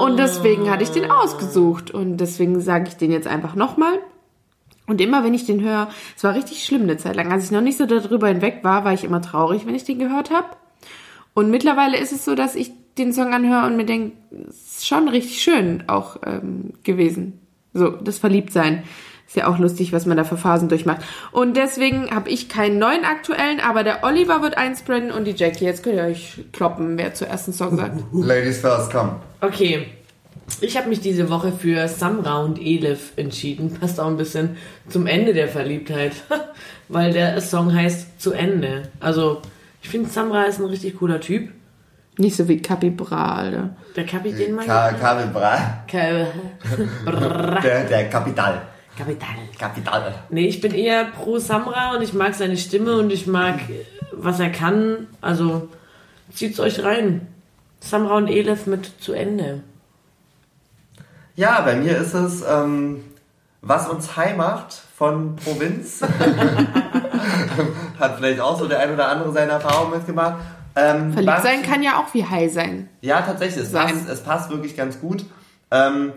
Und deswegen hatte ich den ausgesucht. Und deswegen sage ich den jetzt einfach nochmal. Und immer wenn ich den höre, es war richtig schlimm eine Zeit lang. Als ich noch nicht so darüber hinweg war, war ich immer traurig, wenn ich den gehört habe. Und mittlerweile ist es so, dass ich den Song anhöre und mir denke, es ist schon richtig schön auch ähm, gewesen. So, das Verliebtsein. Ist ja auch lustig, was man da für Phasen durchmacht. Und deswegen habe ich keinen neuen aktuellen, aber der Oliver wird einspreaden und die Jackie. Jetzt könnt ihr euch kloppen, wer zuerst einen Song sagt. Ladies first, komm. Okay. Ich habe mich diese Woche für Samra und Elif entschieden. Passt auch ein bisschen zum Ende der Verliebtheit. Weil der Song heißt Zu Ende. Also, ich finde Samra ist ein richtig cooler Typ. Nicht so wie Capybra, Alter. Der Kapitän mein Ka Kabel Bra. Brrr. Der, der Kapital. Kapital. Kapital. Nee, ich bin eher pro Samra und ich mag seine Stimme und ich mag, äh, was er kann. Also zieht's euch rein. Samra und Elef mit zu Ende. Ja, bei mir ist es, ähm, was uns high macht von Provinz. Hat vielleicht auch so der ein oder andere seine Erfahrung mitgemacht. Ähm, Verliebt was- sein kann ja auch wie high sein. Ja, tatsächlich, es sein. passt, es passt wirklich ganz gut. Ähm,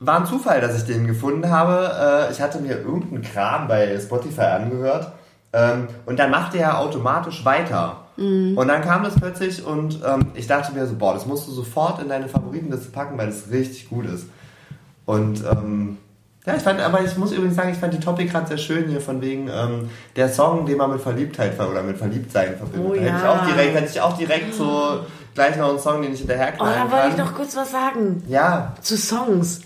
war ein Zufall, dass ich den gefunden habe. Äh, ich hatte mir irgendeinen Kram bei Spotify angehört. Ähm, und dann machte er automatisch weiter. Und dann kam das plötzlich und ähm, ich dachte mir so, boah, das musst du sofort in deine Favoritenliste packen, weil das richtig gut ist. Und ähm, ja, ich fand, aber ich muss übrigens sagen, ich fand die Topic gerade sehr schön hier von wegen ähm, der Song, den man mit Verliebtheit ver- oder mit Verliebtsein verbindet. Oh da hätte ich ja. auch direkt, hätte ich auch direkt so gleich noch einen Song, den ich Oh, hinterherknallen da wollte ich noch kurz was sagen. ja, Zu Songs.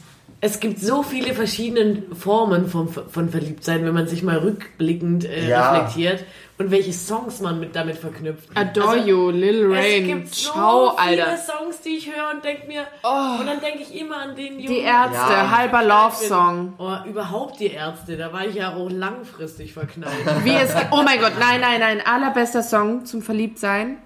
Es gibt so viele verschiedene Formen von, von Verliebtsein, wenn man sich mal rückblickend äh, Ja. reflektiert und welche Songs man mit damit verknüpft. Adore Also, You, Lil Es Rain. gibt so Ciao, viele Alter. Songs, die ich höre und denke mir, und dann denke ich immer an den Jungen. Die Ärzte, Ja. halber Love Song. Oh, überhaupt die Ärzte, da war ich ja auch langfristig verknallt. Wie es, oh mein Gott, nein, nein, nein. Allerbester Song zum Verliebtsein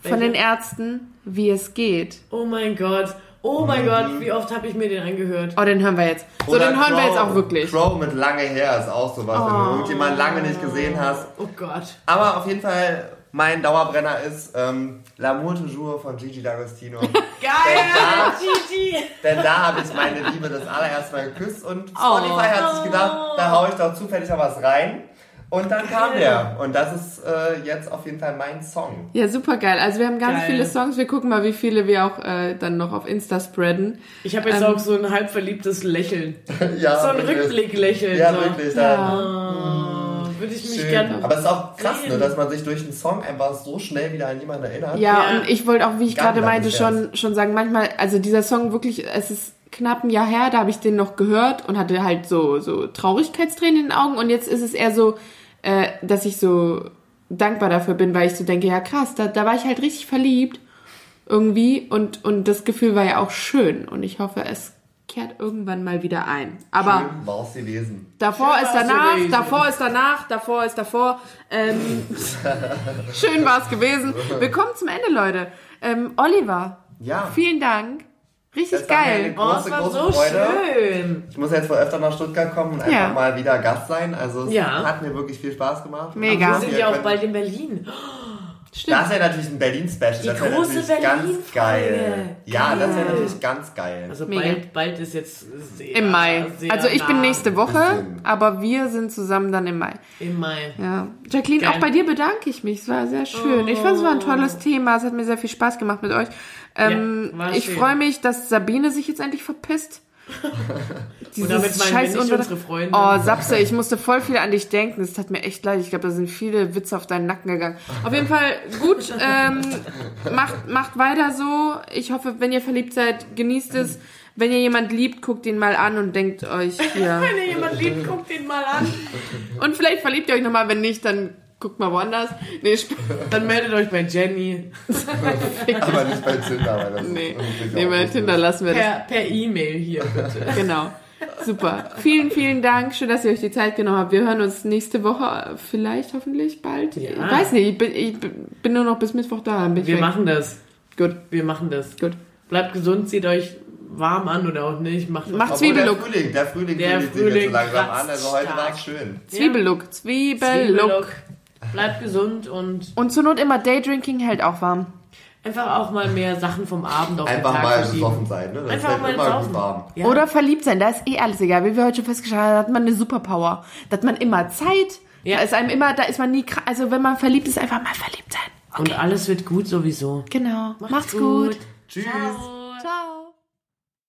von Welcher? den Ärzten, wie es geht. Oh mein Gott, oh mein Gott, wie oft habe ich mir den angehört? Oh, den hören wir jetzt. So, Oder den hören wir Crow- jetzt auch wirklich. Crow mit lange her ist auch sowas, wenn du irgendjemanden lange nicht gesehen hast. Oh Gott. Aber auf jeden Fall, mein Dauerbrenner ist ähm, L'amour toujours von Gigi D'Agostino. Geil, Gigi. Denn da habe ich meine Liebe das allererste Mal geküsst und Spotify hat sich gedacht, da haue ich doch zufällig noch was rein. Und dann kam der. Und das ist äh, jetzt auf jeden Fall mein Song. Ja, super geil. Also wir haben ganz Geil. viele Songs. Wir gucken mal, wie viele wir auch äh, dann noch auf Insta spreaden. Ich habe jetzt Ähm. auch so ein halb verliebtes Lächeln. ja, So ein. Rückblicklächeln. Ja, so. wirklich. Ja. Dann, Oh, würde ich mich schön. gerne. Aber es ist auch krass, ne, dass man sich durch einen Song einfach so schnell wieder an jemanden erinnert. Ja, Ja. und ich wollte auch, wie ich gerade meinte, schon, schon sagen, manchmal, also dieser Song wirklich, es ist knapp ein Jahr her, da habe ich den noch gehört und hatte halt so, so Traurigkeitstränen in den Augen und jetzt ist es eher so, äh, dass ich so dankbar dafür bin, weil ich so denke, ja krass, da, da war ich halt richtig verliebt irgendwie und, und das Gefühl war ja auch schön und ich hoffe, es kehrt irgendwann mal wieder ein. Aber Schön war's gewesen. Davor Schön ist danach, gewesen. davor ist danach, davor ist davor. Ähm, schön war es gewesen. Wir kommen zum Ende, Leute. Ähm, Oliver, Ja. vielen Dank. Richtig Das war geil. eine Oh, große, es war große so Freude. schön. Ich muss jetzt wohl öfter nach Stuttgart kommen und einfach Ja. mal wieder Gast sein. Also es Ja. hat mir wirklich viel Spaß gemacht. Mega. Wir sind ja auch bald in Berlin. Das wäre natürlich ein Berlin-Special. Die Das wäre große natürlich ganz Berlin-Folge. geil. Ja, das wäre natürlich ganz geil. Also Mega. bald, bald ist jetzt sehr, Im Mai. sehr Also ich bin nah. nächste Woche, aber wir sind zusammen dann im Mai. Im Mai. Ja. Jacqueline, Geil. auch bei dir bedanke ich mich. Es war sehr schön. Ich fand, es war ein tolles Thema. Es hat mir sehr viel Spaß gemacht mit euch. Ähm, Ja, ich freue mich, dass Sabine sich jetzt endlich verpisst. Und damit meinen wir nicht unsere Freundin. Oh, Sapse, ich musste voll viel an dich denken. Es tat mir echt leid. Ich glaube, da sind viele Witze auf deinen Nacken gegangen. Auf jeden Fall gut. Ähm, macht, macht weiter so. Ich hoffe, wenn ihr verliebt seid, genießt es. Wenn ihr jemand liebt, guckt ihn mal an und denkt euch hier. Wenn ihr jemand liebt, guckt ihn mal an. Und vielleicht verliebt ihr euch nochmal. Wenn nicht, dann guckt mal woanders. Nee, Dann meldet euch bei Jenny. Aber nicht bei Tinder, weil das nee, nee bei Tinder lassen wir das. Per per E-Mail hier, bitte. Genau. Super. Vielen, vielen Dank. Schön, dass ihr euch die Zeit genommen habt. Wir hören uns nächste Woche, vielleicht, hoffentlich bald. Ja. Ich weiß nicht, ich bin, ich bin nur noch bis Mittwoch da. Wir weg. machen das. Gut, Wir machen das. gut. Bleibt gesund, zieht euch warm an oder auch nicht. Macht. Macht Obwohl der Zwiebellook. Frühling, der Frühling Der sich jetzt so Frühling langsam an. Also heute war es schön. Zwiebellook. Zwiebellook. Zwiebellook. Bleibt gesund und Und zur Not immer Daydrinking hält auch warm. einfach auch mal mehr Sachen vom Abend auf Einfach den Tag mal besoffen sein, ne? Das Einfach mal immer gut warm. Ja. Oder verliebt sein, da ist eh alles egal. Wie wir heute schon festgestellt haben, da hat man eine Superpower. Da hat man immer Zeit. Ja. Da ist einem immer, da ist man nie krank. Also wenn man verliebt ist, einfach mal verliebt sein. Und alles wird gut sowieso. Genau. Macht's, Macht's gut. gut. Tschüss. Ciao.